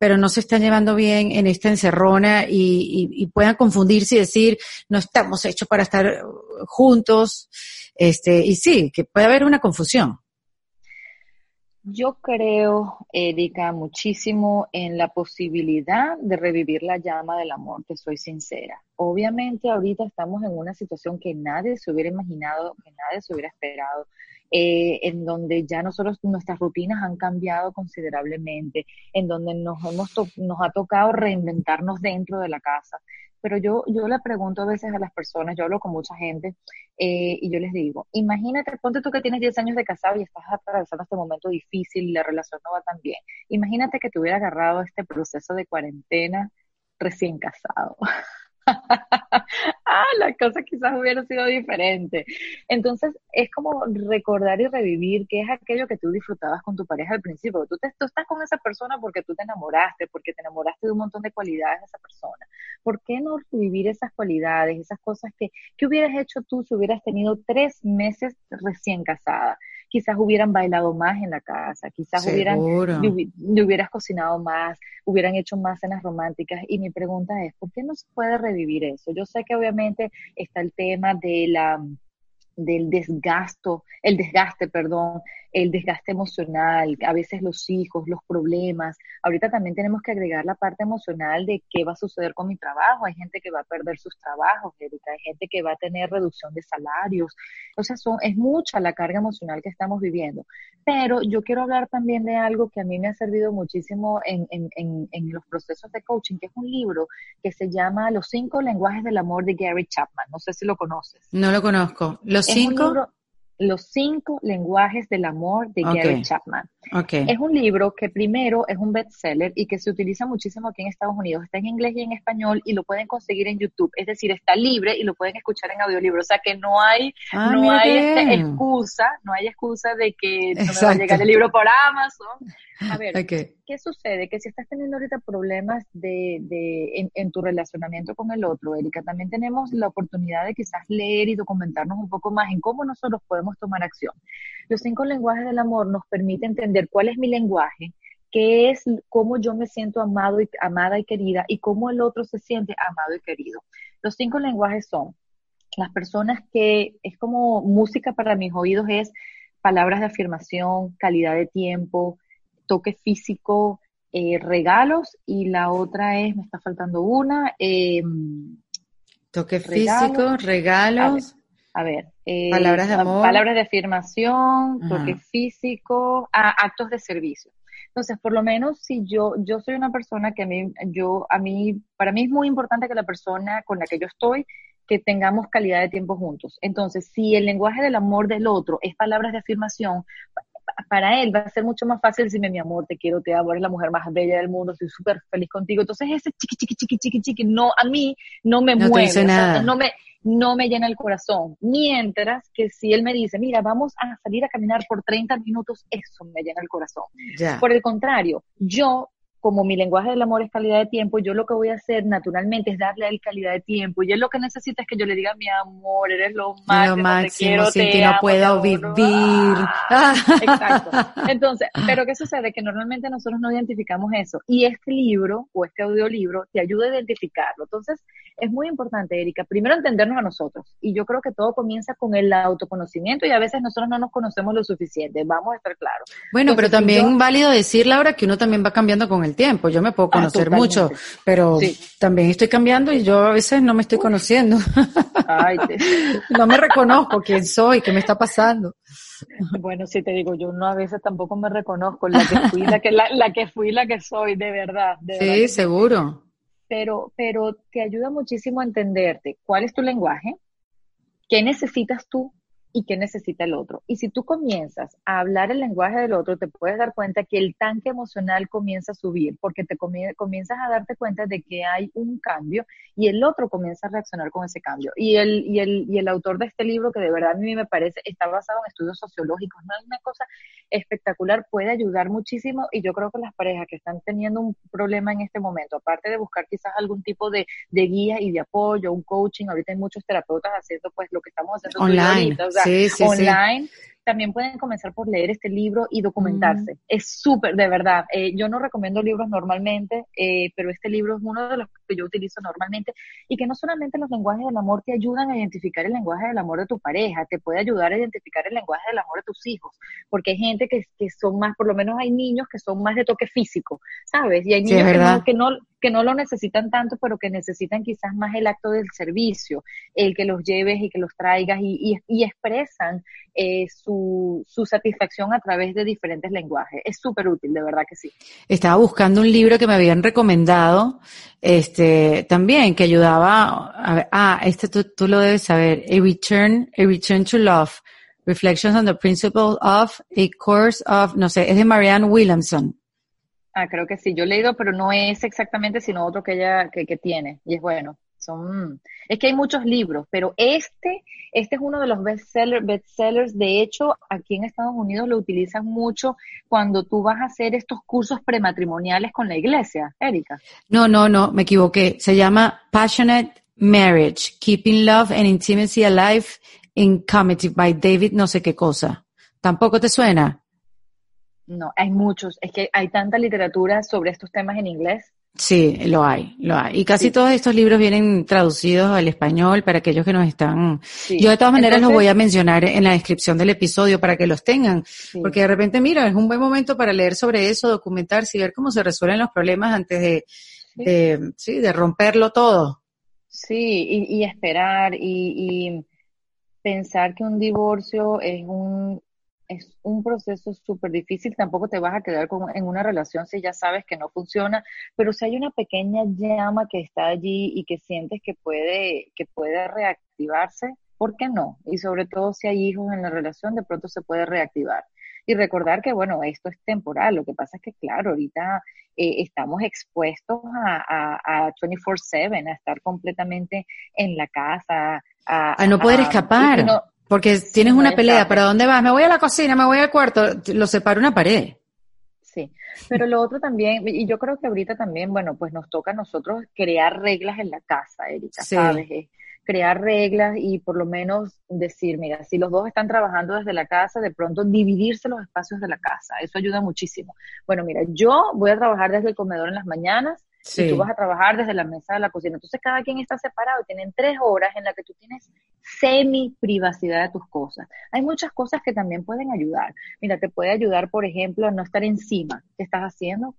pero no se están llevando bien en esta encerrona y, y, puedan confundirse y decir, no estamos hechos para estar juntos. Este, y sí, que puede haber una confusión. Yo creo, Erika, muchísimo en la posibilidad de revivir la llama del amor, te soy sincera. Obviamente ahorita estamos en una situación que nadie se hubiera imaginado, que nadie se hubiera esperado, eh, en donde ya nosotros nuestras rutinas han cambiado considerablemente, en donde nos hemos nos ha tocado reinventarnos dentro de la casa. Pero yo, yo le pregunto a veces a las personas, yo hablo con mucha gente, eh, y yo les digo, imagínate, ponte tú que tienes 10 años de casado y estás atravesando este momento difícil y la relación no va tan bien. Imagínate que te hubiera agarrado este proceso de cuarentena recién casado. ah, la cosa quizás hubiera sido diferente. Entonces, es como recordar y revivir qué es aquello que tú disfrutabas con tu pareja al principio. Tú, tú estás con esa persona porque tú te enamoraste, porque te enamoraste de un montón de cualidades de esa persona. ¿Por qué no revivir esas cualidades, esas cosas que, que hubieras hecho tú si hubieras tenido tres meses recién casada? Quizás hubieran bailado más en la casa, quizás hubieran, le, hubieras cocinado más, hubieran hecho más cenas románticas. Y mi pregunta es, ¿por qué no se puede revivir eso? Yo sé que obviamente está el tema de la del desgasto, el desgaste, perdón, el desgaste emocional, a veces los hijos, los problemas. Ahorita también tenemos que agregar la parte emocional de qué va a suceder con mi trabajo. Hay gente que va a perder sus trabajos, hay gente que va a tener reducción de salarios. O sea, son, es mucha la carga emocional que estamos viviendo. Pero yo quiero hablar también de algo que a mí me ha servido muchísimo en, en los procesos de coaching, que es un libro que se llama Los cinco lenguajes del amor de Gary Chapman. No sé si lo conoces. No lo conozco. Los cinco. Los cinco lenguajes del amor de Gary Chapman. Es un libro que primero es un bestseller y que se utiliza muchísimo aquí en Estados Unidos. Está en inglés y en español y lo pueden conseguir en YouTube. Es decir, está libre y lo pueden escuchar en audiolibro. O sea que no hay, ah, no hay este, excusa, no hay excusa de que no me va a llegar el libro por Amazon. A ver, ¿qué sucede? Que si estás teniendo ahorita problemas de, de en, tu relacionamiento con el otro, Erika, también tenemos la oportunidad de quizás leer y documentarnos un poco más en cómo nosotros podemos tomar acción. Los cinco lenguajes del amor nos permiten entender cuál es mi lenguaje, qué es cómo yo me siento amado y amada y querida y cómo el otro se siente amado y querido. Los cinco lenguajes son las personas que es como música para mis oídos es palabras de afirmación, calidad de tiempo, toque físico, eh, regalos y la otra es, me está faltando una. Em, toque físico, regalos. A ver, eh, palabras de amor. Palabras de afirmación, toque físico, actos de servicio. Entonces, por lo menos si yo, yo soy una persona que a mí, yo, a mí, para mí es muy importante que la persona con la que yo estoy, que tengamos calidad de tiempo juntos. Entonces, si el lenguaje del amor del otro es palabras de afirmación, para él va a ser mucho más fácil decirme, mi amor, te quiero, te amo, eres la mujer más bella del mundo, estoy súper feliz contigo. Entonces ese chiqui, chiqui, chiqui, chiqui, chiqui, no, a mí no me mueve, no me, no me llena el corazón. Mientras que si él me dice, mira, vamos a salir a caminar por 30 minutos, eso me llena el corazón. Por el contrario, yo como mi lenguaje del amor es calidad de tiempo, yo lo que voy a hacer naturalmente es darle a él calidad de tiempo. Y él lo que necesita es que yo le diga, mi amor, eres lo máximo, lo máximo te quiero, sin te no puedo vivir. Exacto. Entonces, pero ¿qué sucede? Que normalmente nosotros no identificamos eso. Y este libro o este audiolibro te ayuda a identificarlo. Entonces, es muy importante, Erika, primero entendernos a nosotros. Y yo creo que todo comienza con el autoconocimiento y a veces nosotros no nos conocemos lo suficiente, vamos a estar claros. Bueno, pero también válido decir, Laura, que uno también va cambiando con el tiempo. Yo me puedo ah, conocer mucho, pero también estoy cambiando y yo a veces no me estoy conociendo. no me reconozco quién soy, qué me está pasando. Bueno, si te digo, yo no a veces tampoco me reconozco la que fui, la que, la, que fui, la que soy, de verdad. sí, seguro pero, pero te ayuda muchísimo a entenderte cuál es tu lenguaje, qué necesitas tú y qué necesita el otro. Y si tú comienzas a hablar el lenguaje del otro, te puedes dar cuenta que el tanque emocional comienza a subir, porque te comienzas a darte cuenta de que hay un cambio y el otro comienza a reaccionar con ese cambio. Y el, y el, y el autor de este libro, que de verdad a mí me parece, está basado en estudios sociológicos, no es una cosa espectacular, puede ayudar muchísimo y yo creo que las parejas que están teniendo un problema en este momento, aparte de buscar quizás algún tipo de, de guía y de apoyo, un coaching, ahorita hay muchos terapeutas haciendo pues lo que estamos haciendo online, online. también pueden comenzar por leer este libro y documentarse. Es súper, de verdad. Eh, yo no recomiendo libros normalmente, eh, pero este libro es uno de los que yo utilizo normalmente y que no solamente los lenguajes del amor te ayudan a identificar el lenguaje del amor de tu pareja, te puede ayudar a identificar el lenguaje del amor de tus hijos, porque hay gente que, que son más, por lo menos hay niños que son más de toque físico, ¿sabes? Y hay niños que, no, que, no, lo necesitan tanto, pero que necesitan quizás más el acto del servicio, el que los lleves y que los traigas y, y, expresan eh, su, su satisfacción a través de diferentes lenguajes. Es súper útil, de verdad que sí. Estaba buscando un libro que me habían recomendado, este, también, que ayudaba, a ver, ah, este tú, tú lo debes saber, A Return, A Return to Love Reflections on the Principle of a Course of, no sé, es de Marianne Williamson. Ah, creo que sí, yo he leído, pero no es exactamente, sino otro que ella que, que tiene, y es bueno. Son, es que hay muchos libros, pero este, este es uno de los bestsellers, bestsellers. De hecho, aquí en Estados Unidos lo utilizan mucho cuando tú vas a hacer estos cursos prematrimoniales con la iglesia, Erika. No, no, no, me equivoqué. Se llama Passionate Marriage, Keeping Love and Intimacy Alive in Comedy by David no sé qué cosa. ¿Tampoco te suena? No, hay muchos. Es que hay tanta literatura sobre estos temas en inglés. Sí, lo hay, lo hay. Y casi todos estos libros vienen traducidos al español para aquellos que nos están. Yo de todas maneras los voy a mencionar en la descripción del episodio para que los tengan, porque de repente, mira, es un buen momento para leer sobre eso, documentarse y ver cómo se resuelven los problemas antes de, de, sí, de romperlo todo. Sí, y, y esperar y, y pensar que un divorcio es un, es un proceso súper difícil, tampoco te vas a quedar con, en una relación si ya sabes que no funciona, pero si hay una pequeña llama que está allí y que sientes que puede, que puede reactivarse, ¿por qué no? Y sobre todo si hay hijos en la relación, de pronto se puede reactivar. Y recordar que, bueno, esto es temporal, lo que pasa es que, claro, ahorita eh, estamos expuestos a, a, a 24/7, a estar completamente en la casa, a, no poder escapar. Porque tienes una pelea, ¿para dónde vas? Me voy a la cocina, me voy al cuarto, lo separa una pared. Sí, pero lo otro también, y yo creo que ahorita también, bueno, pues nos toca a nosotros crear reglas en la casa, Erika, ¿sabes? crear reglas y por lo menos decir, mira, si los dos están trabajando desde la casa, de pronto dividirse los espacios de la casa, eso ayuda muchísimo. Bueno, mira, yo voy a trabajar desde el comedor en las mañanas, y tú vas a trabajar desde la mesa de la cocina. Entonces cada quien está separado y tienen tres horas en las que tú tienes semi privacidad de tus cosas. Hay muchas cosas que también pueden ayudar. Mira, te puede ayudar, por ejemplo, a no estar encima. ¿Qué estás haciendo?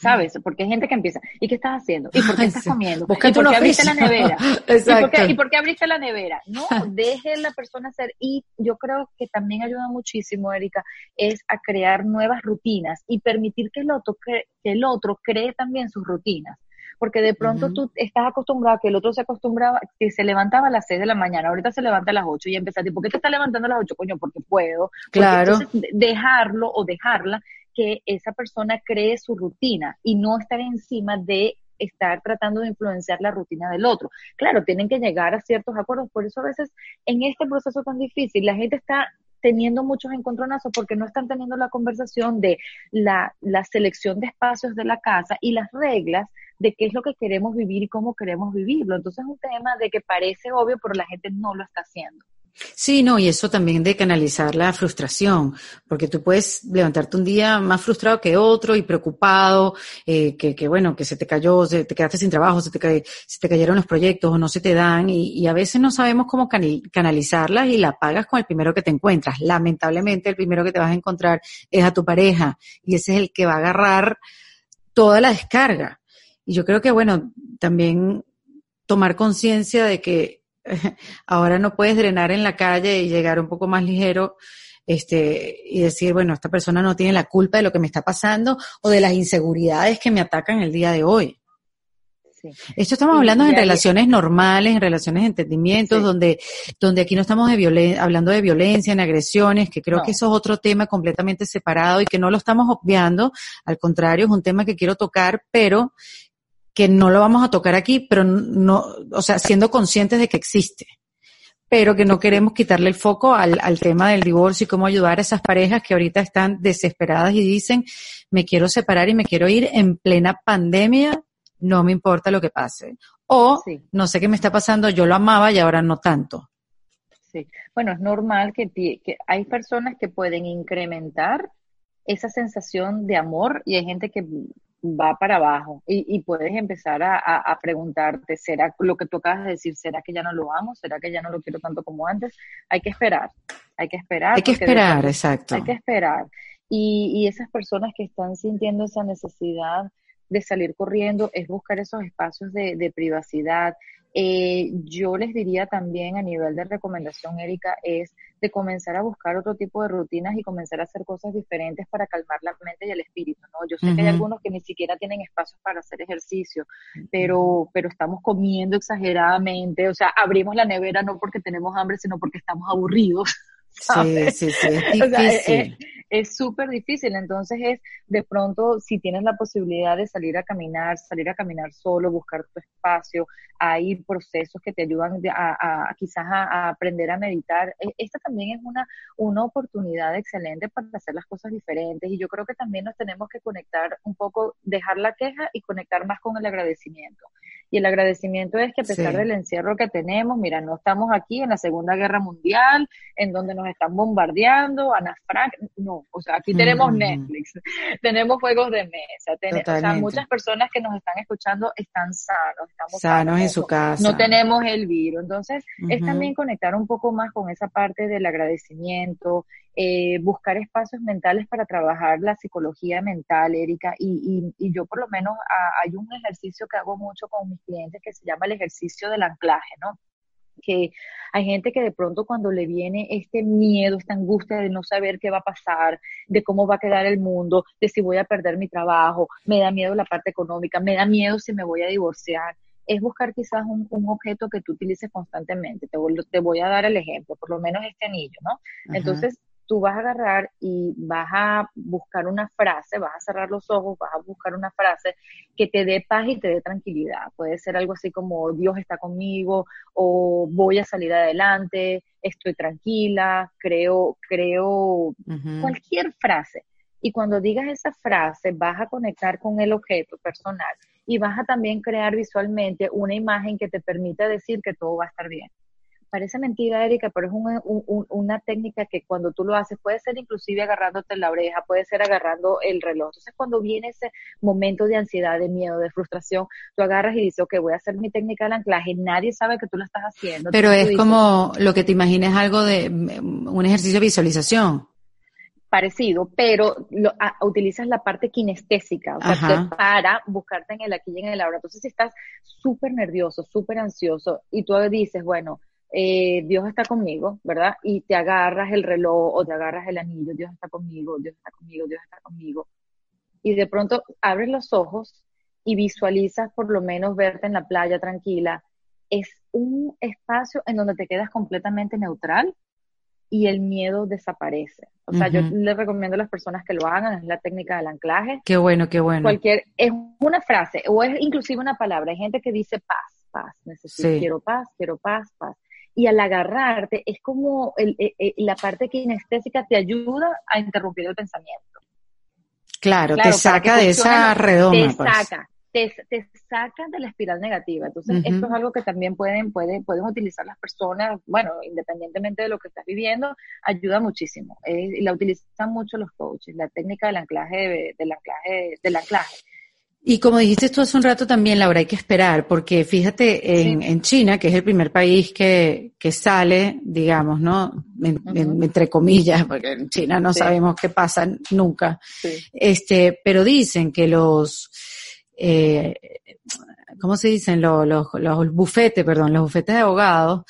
¿Sabes? Porque hay gente que empieza, ¿y qué estás haciendo? ¿Y por qué estás comiendo? ¿Y por qué abriste la nevera? ¿Y por, qué, abriste la nevera? No, deje la persona hacer. Y yo creo que también ayuda muchísimo, Erika, es a crear nuevas rutinas y permitir que el otro, que el otro cree también sus rutinas porque de pronto tú estás acostumbrado a que el otro se acostumbraba, que se levantaba a las 6 de la mañana, ahorita se levanta a las 8 y empezaste, ¿por qué te estás levantando a las 8? Coño, porque puedo. claro. Entonces, dejarlo o dejarla que esa persona cree su rutina y no estar encima de estar tratando de influenciar la rutina del otro. Claro, tienen que llegar a ciertos acuerdos, por eso a veces en este proceso tan difícil la gente está teniendo muchos encontronazos porque no están teniendo la conversación de la, la selección de espacios de la casa y las reglas de qué es lo que queremos vivir y cómo queremos vivirlo. Entonces es un tema de que parece obvio, pero la gente no lo está haciendo. Sí, no, y eso también de canalizar la frustración, porque tú puedes levantarte un día más frustrado que otro y preocupado, eh, que, que, bueno, que se te cayó, se, te quedaste sin trabajo, se te, se te cayeron los proyectos o no se te dan, y, a veces no sabemos cómo canalizarlas y la pagas con el primero que te encuentras. Lamentablemente, el primero que te vas a encontrar es a tu pareja, y ese es el que va a agarrar toda la descarga. Y yo creo que, bueno, también tomar conciencia de que ahora no puedes drenar en la calle y llegar un poco más ligero este, y decir, bueno, esta persona no tiene la culpa de lo que me está pasando o de las inseguridades que me atacan el día de hoy. Esto estamos hablando en relaciones normales, en relaciones de entendimientos, donde, donde aquí no estamos de hablando de violencia, en agresiones, que creo que eso es otro tema completamente separado y que no lo estamos obviando. Al contrario, es un tema que quiero tocar, pero que no lo vamos a tocar aquí, pero no, o sea, siendo conscientes de que existe, pero que no queremos quitarle el foco al, al tema del divorcio y cómo ayudar a esas parejas que ahorita están desesperadas y dicen, me quiero separar y me quiero ir en plena pandemia, no me importa lo que pase. O, no sé qué me está pasando, yo lo amaba y ahora no tanto. Sí, bueno, es normal que, que hay personas que pueden incrementar esa sensación de amor y hay gente que va para abajo y, puedes empezar a, preguntarte, ¿será lo que tú acabas de decir? ¿Será que ya no lo amo? ¿Será que ya no lo quiero tanto como antes? Hay que esperar, hay que esperar. Hay que esperar, exacto. Hay que esperar. Y, esas personas que están sintiendo esa necesidad de salir corriendo es buscar esos espacios de, de privacidad, eh, yo les diría también a nivel de recomendación, Erika, es de comenzar a buscar otro tipo de rutinas y comenzar a hacer cosas diferentes para calmar la mente y el espíritu, ¿no? Yo sé que hay algunos que ni siquiera tienen espacios para hacer ejercicio, pero, pero estamos comiendo exageradamente, o sea, abrimos la nevera no porque tenemos hambre, sino porque estamos aburridos. Sí, sí, sí, es difícil es súper difícil. Entonces es, de pronto, si tienes la posibilidad de salir a caminar, salir a caminar solo, buscar tu espacio, hay procesos que te ayudan a, quizás a, aprender a meditar. E, esta también es una, una oportunidad excelente para hacer las cosas diferentes y yo creo que también nos tenemos que conectar un poco, dejar la queja y conectar más con el agradecimiento. Y el agradecimiento es que a pesar del encierro que tenemos, mira, no estamos aquí en la Segunda Guerra Mundial, en donde nos están bombardeando, Ana Frank, no, o sea, aquí tenemos Netflix, tenemos juegos de mesa, o sea, muchas personas que nos están escuchando están sanos, estamos sanos en su casa. No tenemos el virus, entonces es también conectar un poco más con esa parte del agradecimiento, eh, buscar espacios mentales para trabajar la psicología mental, Erika, y, y, yo por lo menos hay un ejercicio que hago mucho con mis clientes que se llama el ejercicio del anclaje, ¿no? que hay gente que de pronto cuando le viene este miedo, esta angustia de no saber qué va a pasar, de cómo va a quedar el mundo, de si voy a perder mi trabajo, me da miedo la parte económica, me da miedo si me voy a divorciar, es buscar quizás un, objeto que tú utilices constantemente. Te voy, a dar el ejemplo, por lo menos este anillo, ¿no? Entonces, tú vas a agarrar y vas a buscar una frase, vas a cerrar los ojos, vas a buscar una frase que te dé paz y te dé tranquilidad. Puede ser algo así como Dios está conmigo o voy a salir adelante, estoy tranquila, creo, creo, cualquier frase. Y cuando digas esa frase, vas a conectar con el objeto personal y vas a también crear visualmente una imagen que te permita decir que todo va a estar bien parece mentira, Erika, pero es una técnica que cuando tú lo haces, puede ser inclusive agarrándote la oreja, puede ser agarrando el reloj. Entonces, cuando viene ese momento de ansiedad, de miedo, de frustración, tú agarras y dices, ok, voy a hacer mi técnica del anclaje, nadie sabe que tú lo estás haciendo. Pero es como lo que te imaginas algo de un ejercicio de visualización parecido, pero lo, utilizas la parte kinestésica, o sea, para buscarte en el aquí y en el ahora. Entonces, si estás súper nervioso, súper ansioso, y tú dices, bueno, eh, Dios está conmigo, ¿verdad? Y te agarras el reloj o te agarras el anillo, Dios está conmigo, Dios está conmigo, Dios está conmigo. Y de pronto abres los ojos y visualizas por lo menos verte en la playa tranquila. Es un espacio en donde te quedas completamente neutral y el miedo desaparece. O sea, yo le recomiendo a las personas que lo hagan, es la técnica del anclaje. Qué bueno, qué bueno. Cualquier, es una frase o es inclusive una palabra. Hay gente que dice paz, paz, necesito, quiero paz, quiero paz, paz y al agarrarte es como el, eh, eh, la parte kinestésica te ayuda a interrumpir el pensamiento. Claro, te saca de esa redoma. Te pues. saca, te, te, saca de la espiral negativa. Entonces, esto es algo que también pueden, pueden, pueden utilizar las personas, bueno, independientemente de lo que estás viviendo, ayuda muchísimo. y la utilizan mucho los coaches, la técnica del anclaje, del anclaje, del anclaje. Y como dijiste tú hace un rato también, Laura, hay que esperar, porque fíjate, en, en China, que es el primer país que, que sale, digamos, ¿no? entre comillas, porque en China no sabemos qué pasa nunca. Este, pero dicen que los, eh, ¿cómo se dicen? Los, los, los bufetes, perdón, los bufetes de abogados,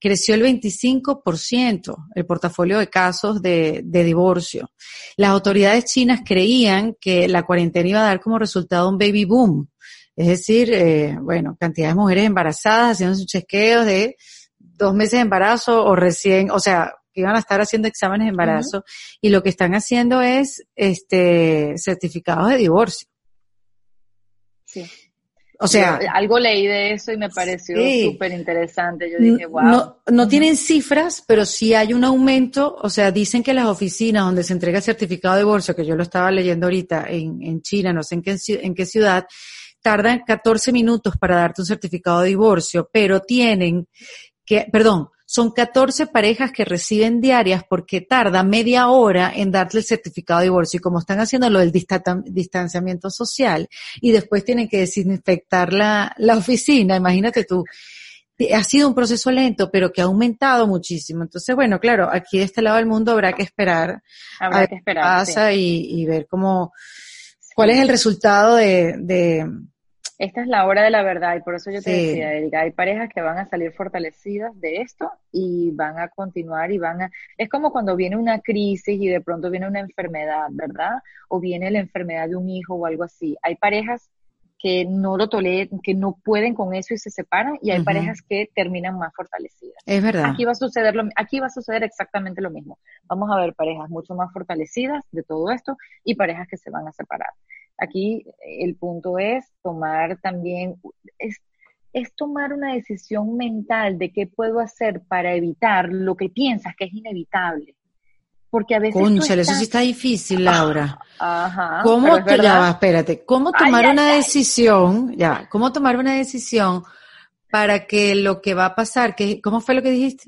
creció el 25% el portafolio de casos de, divorcio. Las autoridades chinas creían que la cuarentena iba a dar como resultado un baby boom. Es decir, eh, bueno, cantidad de mujeres embarazadas haciendo sus chequeos de dos meses de embarazo o recién, o sea, que iban a estar haciendo exámenes de embarazo y lo que están haciendo es este certificados de divorcio. Sí. O sea, algo leí de eso y me pareció súper interesante. Yo dije, wow. No, no tienen cifras, pero sí hay un aumento. O sea, dicen que las oficinas donde se entrega el certificado de divorcio, que yo lo estaba leyendo ahorita en, en China, no sé en qué, en qué ciudad, tardan 14 minutos para darte un certificado de divorcio, pero tienen que, perdón, son 14 parejas que reciben diarias porque tarda media hora en darle el certificado de divorcio y como están haciendo lo del distanciamiento social y después tienen que desinfectar la, la oficina, imagínate tú ha sido un proceso lento, pero que ha aumentado muchísimo. Entonces, bueno, claro, aquí de este lado del mundo habrá que esperar habrá que esperar, pasa y, ver cómo, cuál es el resultado de, Esta es la hora de la verdad y por eso yo te decía, Erika, hay parejas que van a salir fortalecidas de esto y van a continuar y van a... Es como cuando viene una crisis y de pronto viene una enfermedad, ¿verdad? O viene la enfermedad de un hijo o algo así. Hay parejas que no lo toleran, que no pueden con eso y se separan, y hay parejas que terminan más fortalecidas. Es verdad. Aquí va a suceder lo, aquí va a suceder exactamente lo mismo. Vamos a ver parejas mucho más fortalecidas de todo esto y parejas que se van a separar. Aquí el punto es tomar también es, es tomar una decisión mental de qué puedo hacer para evitar lo que piensas que es inevitable porque a veces. Cónchale, eso sí está difícil, Laura. Ajá. ¿Cómo, ya espérate, ¿cómo tomar una decisión, ya, cómo tomar una decisión para que lo que va a pasar, que, ¿cómo fue lo que dijiste?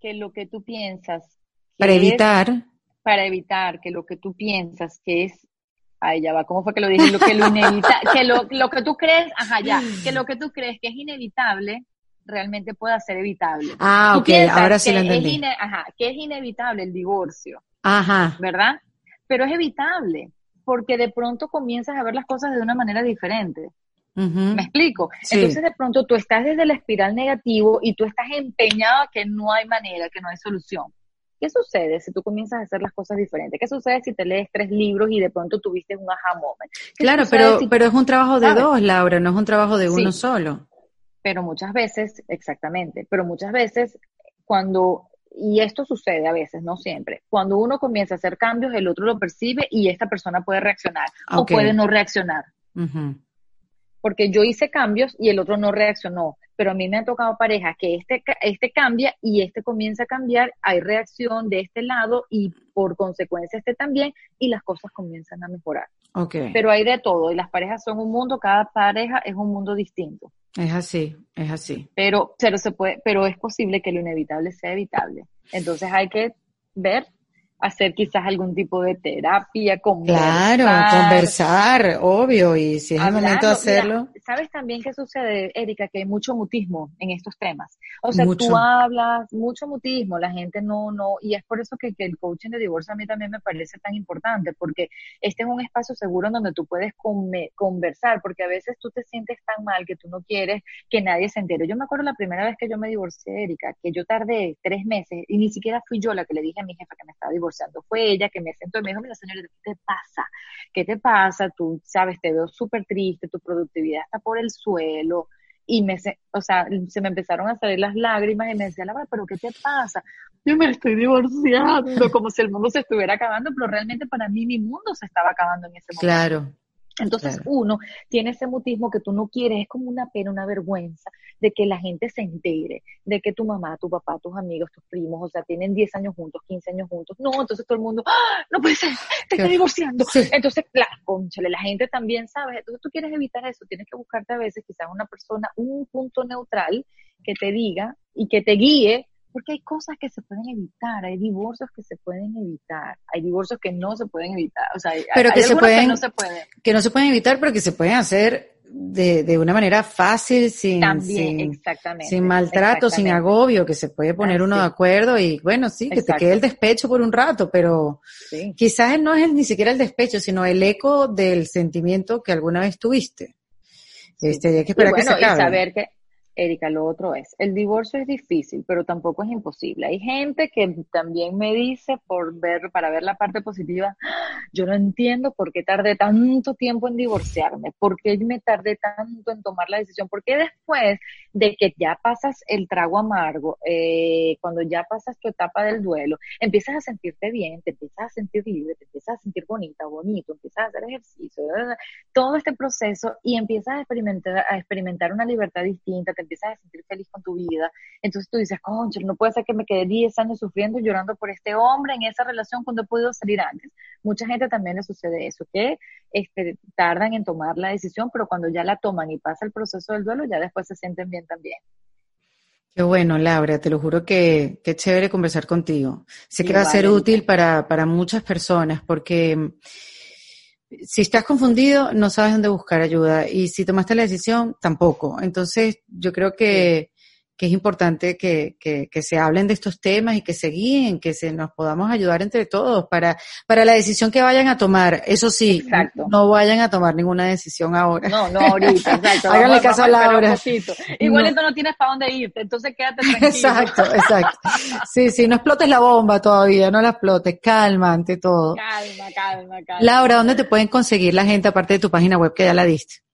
Que lo que tú piensas. Para evitar. para evitar que lo que tú piensas que es Ay, ya va, ¿cómo fue que lo dije? Lo que lo que lo, lo que tú crees, ajá, ya, que lo que tú crees que es inevitable, realmente pueda ser evitable. Ah, ok, ahora sí lo entendí. ajá, que es inevitable el divorcio. Ajá. ¿Verdad? Pero es evitable, porque de pronto comienzas a ver las cosas de una manera diferente. ¿Me explico? Entonces de pronto tú estás desde la espiral negativo y tú estás empeñado que no hay manera, que no hay solución. ¿Qué sucede si tú comienzas a hacer las cosas diferentes? ¿Qué sucede si te lees tres libros y de pronto tuviste un aha moment? Claro, pero, pero es un trabajo de dos, Laura, no es un trabajo de uno solo pero muchas veces, exactamente, pero muchas veces cuando, y esto sucede a veces, no siempre, cuando uno comienza a hacer cambios, el otro lo percibe y esta persona puede reaccionar o puede no reaccionar. Porque yo hice cambios y el otro no reaccionó, pero a mí me ha tocado pareja que este, este cambia y este comienza a cambiar, hay reacción de este lado y por consecuencia este también y las cosas comienzan a mejorar. Okay. Pero hay de todo y las parejas son un mundo, cada pareja es un mundo distinto. Es así, es así. Pero, pero se puede, pero es posible que lo inevitable sea evitable. Entonces hay que ver hacer quizás algún tipo de terapia, conversar. Claro, conversar, obvio, y si es el momento de hacerlo. ¿Sabes también qué sucede, Erika? Que hay mucho mutismo en estos temas. O sea, tú hablas, mucho mutismo, la gente no, no, y es por eso que, que, el coaching de divorcio a mí también me parece tan importante, porque este es un espacio seguro en donde tú puedes conversar, porque a veces tú te sientes tan mal que tú no quieres que nadie se entere. Yo me acuerdo la primera vez que yo me divorcié, Erika, que yo tardé tres meses y ni siquiera fui yo la que le dije a mi jefa que me estaba divorciando fue ella que me sentó y me dijo, mira señora, ¿qué te pasa? ¿Qué te pasa? Tú, sabes, te veo súper triste, tu productividad está por el suelo. Y me, o sea, se me empezaron a salir las lágrimas y me decía, Laura, ¿pero qué te pasa? Yo me estoy divorciando, como si el mundo se estuviera acabando, pero realmente para mí mi mundo se estaba acabando en ese momento. Claro. Entonces uno tiene ese mutismo que tú no quieres, es como una pena, una vergüenza de que la gente se entere, de que tu mamá, tu papá, tus amigos, tus primos, o sea, tienen 10 años juntos, 15 años juntos. No, entonces todo el mundo, ¡Ah! no puede ser, te está divorciando. Entonces, claro, conchale, la gente también sabe. Entonces tú quieres evitar eso, tienes que buscarte a veces quizás una persona, un punto neutral que te diga y que te guíe porque hay cosas que se pueden evitar, hay divorcios que se pueden evitar, hay divorcios que no se pueden evitar, o sea, pero que, se pueden, que no se pueden. Que no se pueden evitar, pero que se pueden hacer de, de una manera fácil, sin, sin, sin maltrato, sin agobio, que se puede poner uno de acuerdo y bueno, sí, que te quede el despecho por un rato, pero quizás no es ni siquiera el despecho, sino el eco del sentimiento que alguna vez tuviste. Este, hay que esperar que se acabe. Y saber que, Erika, lo otro es, el divorcio es difícil, pero tampoco es imposible. Hay gente que también me dice por ver, para ver la parte positiva, yo no entiendo por qué tardé tanto tiempo en divorciarme, por qué me tardé tanto en tomar la decisión, porque después de que ya pasas el trago amargo, eh, cuando ya pasas tu etapa del duelo, empiezas a sentirte bien, te empiezas a sentir libre, te empiezas a sentir bonita, bonito, empiezas a hacer ejercicio, todo este proceso y empiezas a experimentar, a experimentar una libertad distinta, empiezas a sentir feliz con tu vida. Entonces tú dices, concha, no puede ser que me quede 10 años sufriendo y llorando por este hombre en esa relación cuando he podido salir antes. Mucha gente también le sucede eso, que este, tardan en tomar la decisión, pero cuando ya la toman y pasa el proceso del duelo, ya después se sienten bien también. Qué bueno, Laura, te lo juro que qué chévere conversar contigo. Sé que va a ser útil para, para muchas personas porque si estás confundido, no sabes dónde buscar ayuda y si tomaste la decisión, tampoco. Entonces, yo creo que que es importante que, que, que, se hablen de estos temas y que se guíen, que se nos podamos ayudar entre todos para, para la decisión que vayan a tomar. Eso sí, no vayan a tomar ninguna decisión ahora. No, no ahorita, exacto. Háganle caso a Laura. Igual no. no tienes para dónde irte, entonces quédate tranquilo. Exacto, exacto. Sí, sí, no explotes la bomba todavía, no la explotes, calma ante todo. Calma, calma, calma. Laura, ¿dónde te pueden conseguir la gente aparte de tu página web que ya la diste?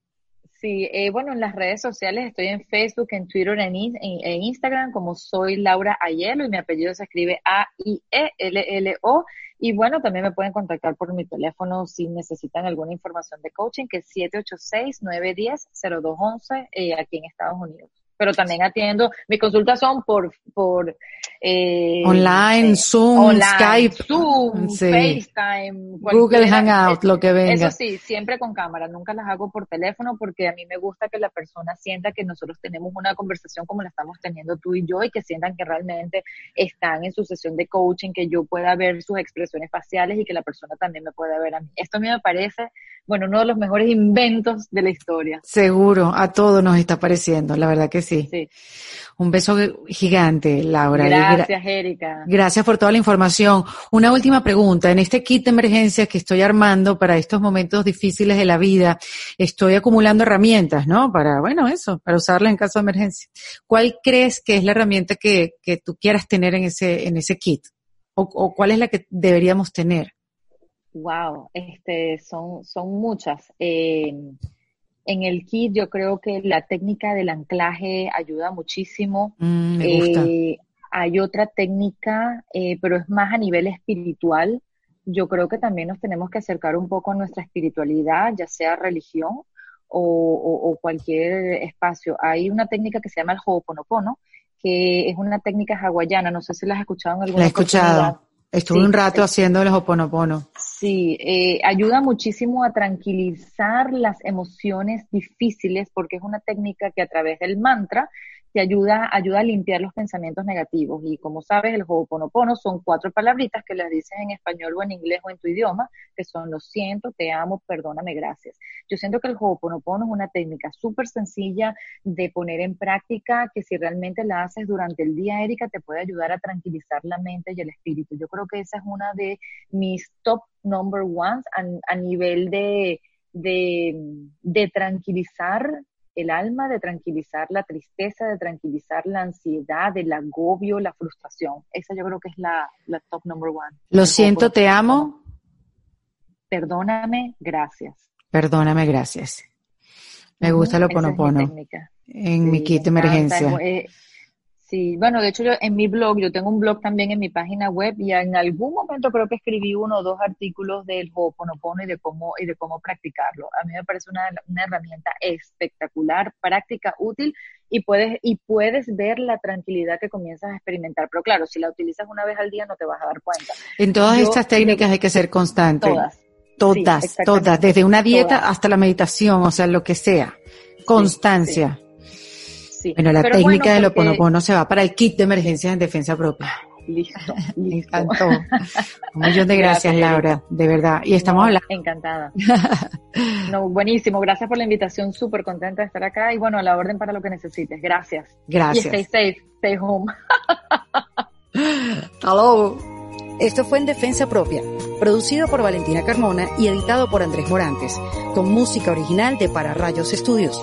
Sí, eh, bueno, en las redes sociales estoy en Facebook, en Twitter, en, en, Instagram como soy Laura Ayelo y mi apellido se escribe A-I-E-L-L-O. Y bueno, también me pueden contactar por mi teléfono si necesitan alguna información de coaching, que es 786-910-0211 eh, aquí en Estados Unidos pero también atiendo, mis consultas son por, por eh, online, Zoom, Skype, Zoom, FaceTime, Google Hangout, lo que venga. Eso sí, siempre con cámara, nunca las hago por teléfono porque a mí me gusta que la persona sienta que nosotros tenemos una conversación como la estamos teniendo tú y yo y que sientan que realmente están en su sesión de coaching, que yo pueda ver sus expresiones faciales y que la persona también me pueda ver a mí. Esto a mí me parece, bueno, uno de los mejores inventos de la historia. Seguro, a todos nos está pareciendo, la verdad que sí sí. Un beso gigante, Laura. Gracias, Erika. Gracias por toda la información. Una última pregunta. En este kit de emergencia que estoy armando para estos momentos difíciles de la vida, estoy acumulando herramientas, ¿no? Para, bueno, eso, para usarla en caso de emergencia. ¿Cuál crees que es la herramienta que, que tú quieras tener en ese, en ese kit? O, o cuál es la que deberíamos tener? Wow, este, son, son muchas. Eh, en el kit yo creo que la técnica del anclaje ayuda muchísimo. Mm, me gusta. Eh, hay otra técnica, eh, pero es más a nivel espiritual. Yo creo que también nos tenemos que acercar un poco a nuestra espiritualidad, ya sea religión o, cualquier espacio. Hay una técnica que se llama el Ho'oponopono, que es una técnica hawaiana. No sé si la has escuchado en alguna La he escuchado. Estuve un rato haciendo el Ho'oponopono. Sí, eh, ayuda muchísimo a tranquilizar las emociones difíciles porque es una técnica que a través del mantra te ayuda, ayuda a limpiar los pensamientos negativos. Y como sabes, el Ho'oponopono son cuatro palabritas que las dices en español o en inglés o en tu idioma, que son lo siento, te amo, perdóname, gracias. Yo siento que el Ho'oponopono es una técnica súper sencilla de poner en práctica, que si realmente la haces durante el día, Erika, te puede ayudar a tranquilizar la mente y el espíritu. Yo creo que esa es una de mis top number ones a, nivel de, de, de tranquilizar el alma, de tranquilizar la tristeza, de tranquilizar la ansiedad, el agobio, la frustración. Esa yo creo que es la, top number one. Lo siento, te amo. Perdóname, gracias. Perdóname, gracias. Me gusta lo ponopono. en mi kit de emergencia. Sí, bueno, de hecho yo en mi blog, yo tengo un blog también en mi página web y en algún momento creo que escribí uno o dos artículos del Ho'oponopono y de cómo y de cómo practicarlo. A mí me parece una, una herramienta espectacular, práctica, útil y puedes y puedes ver la tranquilidad que comienzas a experimentar. Pero claro, si la utilizas una vez al día no te vas a dar cuenta. En todas estas técnicas hay que ser constante. Todas. Todas, todas, desde una dieta hasta la meditación, o sea, lo que sea. Constancia. Bueno, la técnica de del Oponopono se va para el kit de emergencias en defensa propia. Listo, Me encantó. Un millón de gracias, Laura, de verdad. Y estamos hablando. Encantada. no, buenísimo. Gracias por la invitación. Súper contenta de estar acá. Y bueno, a la orden para lo que necesites. Gracias. Gracias. Y stay safe, stay home. Hello. Esto fue En Defensa Propia, producido por Valentina Carmona y editado por Andrés Morantes, con música original de Para Rayos Estudios.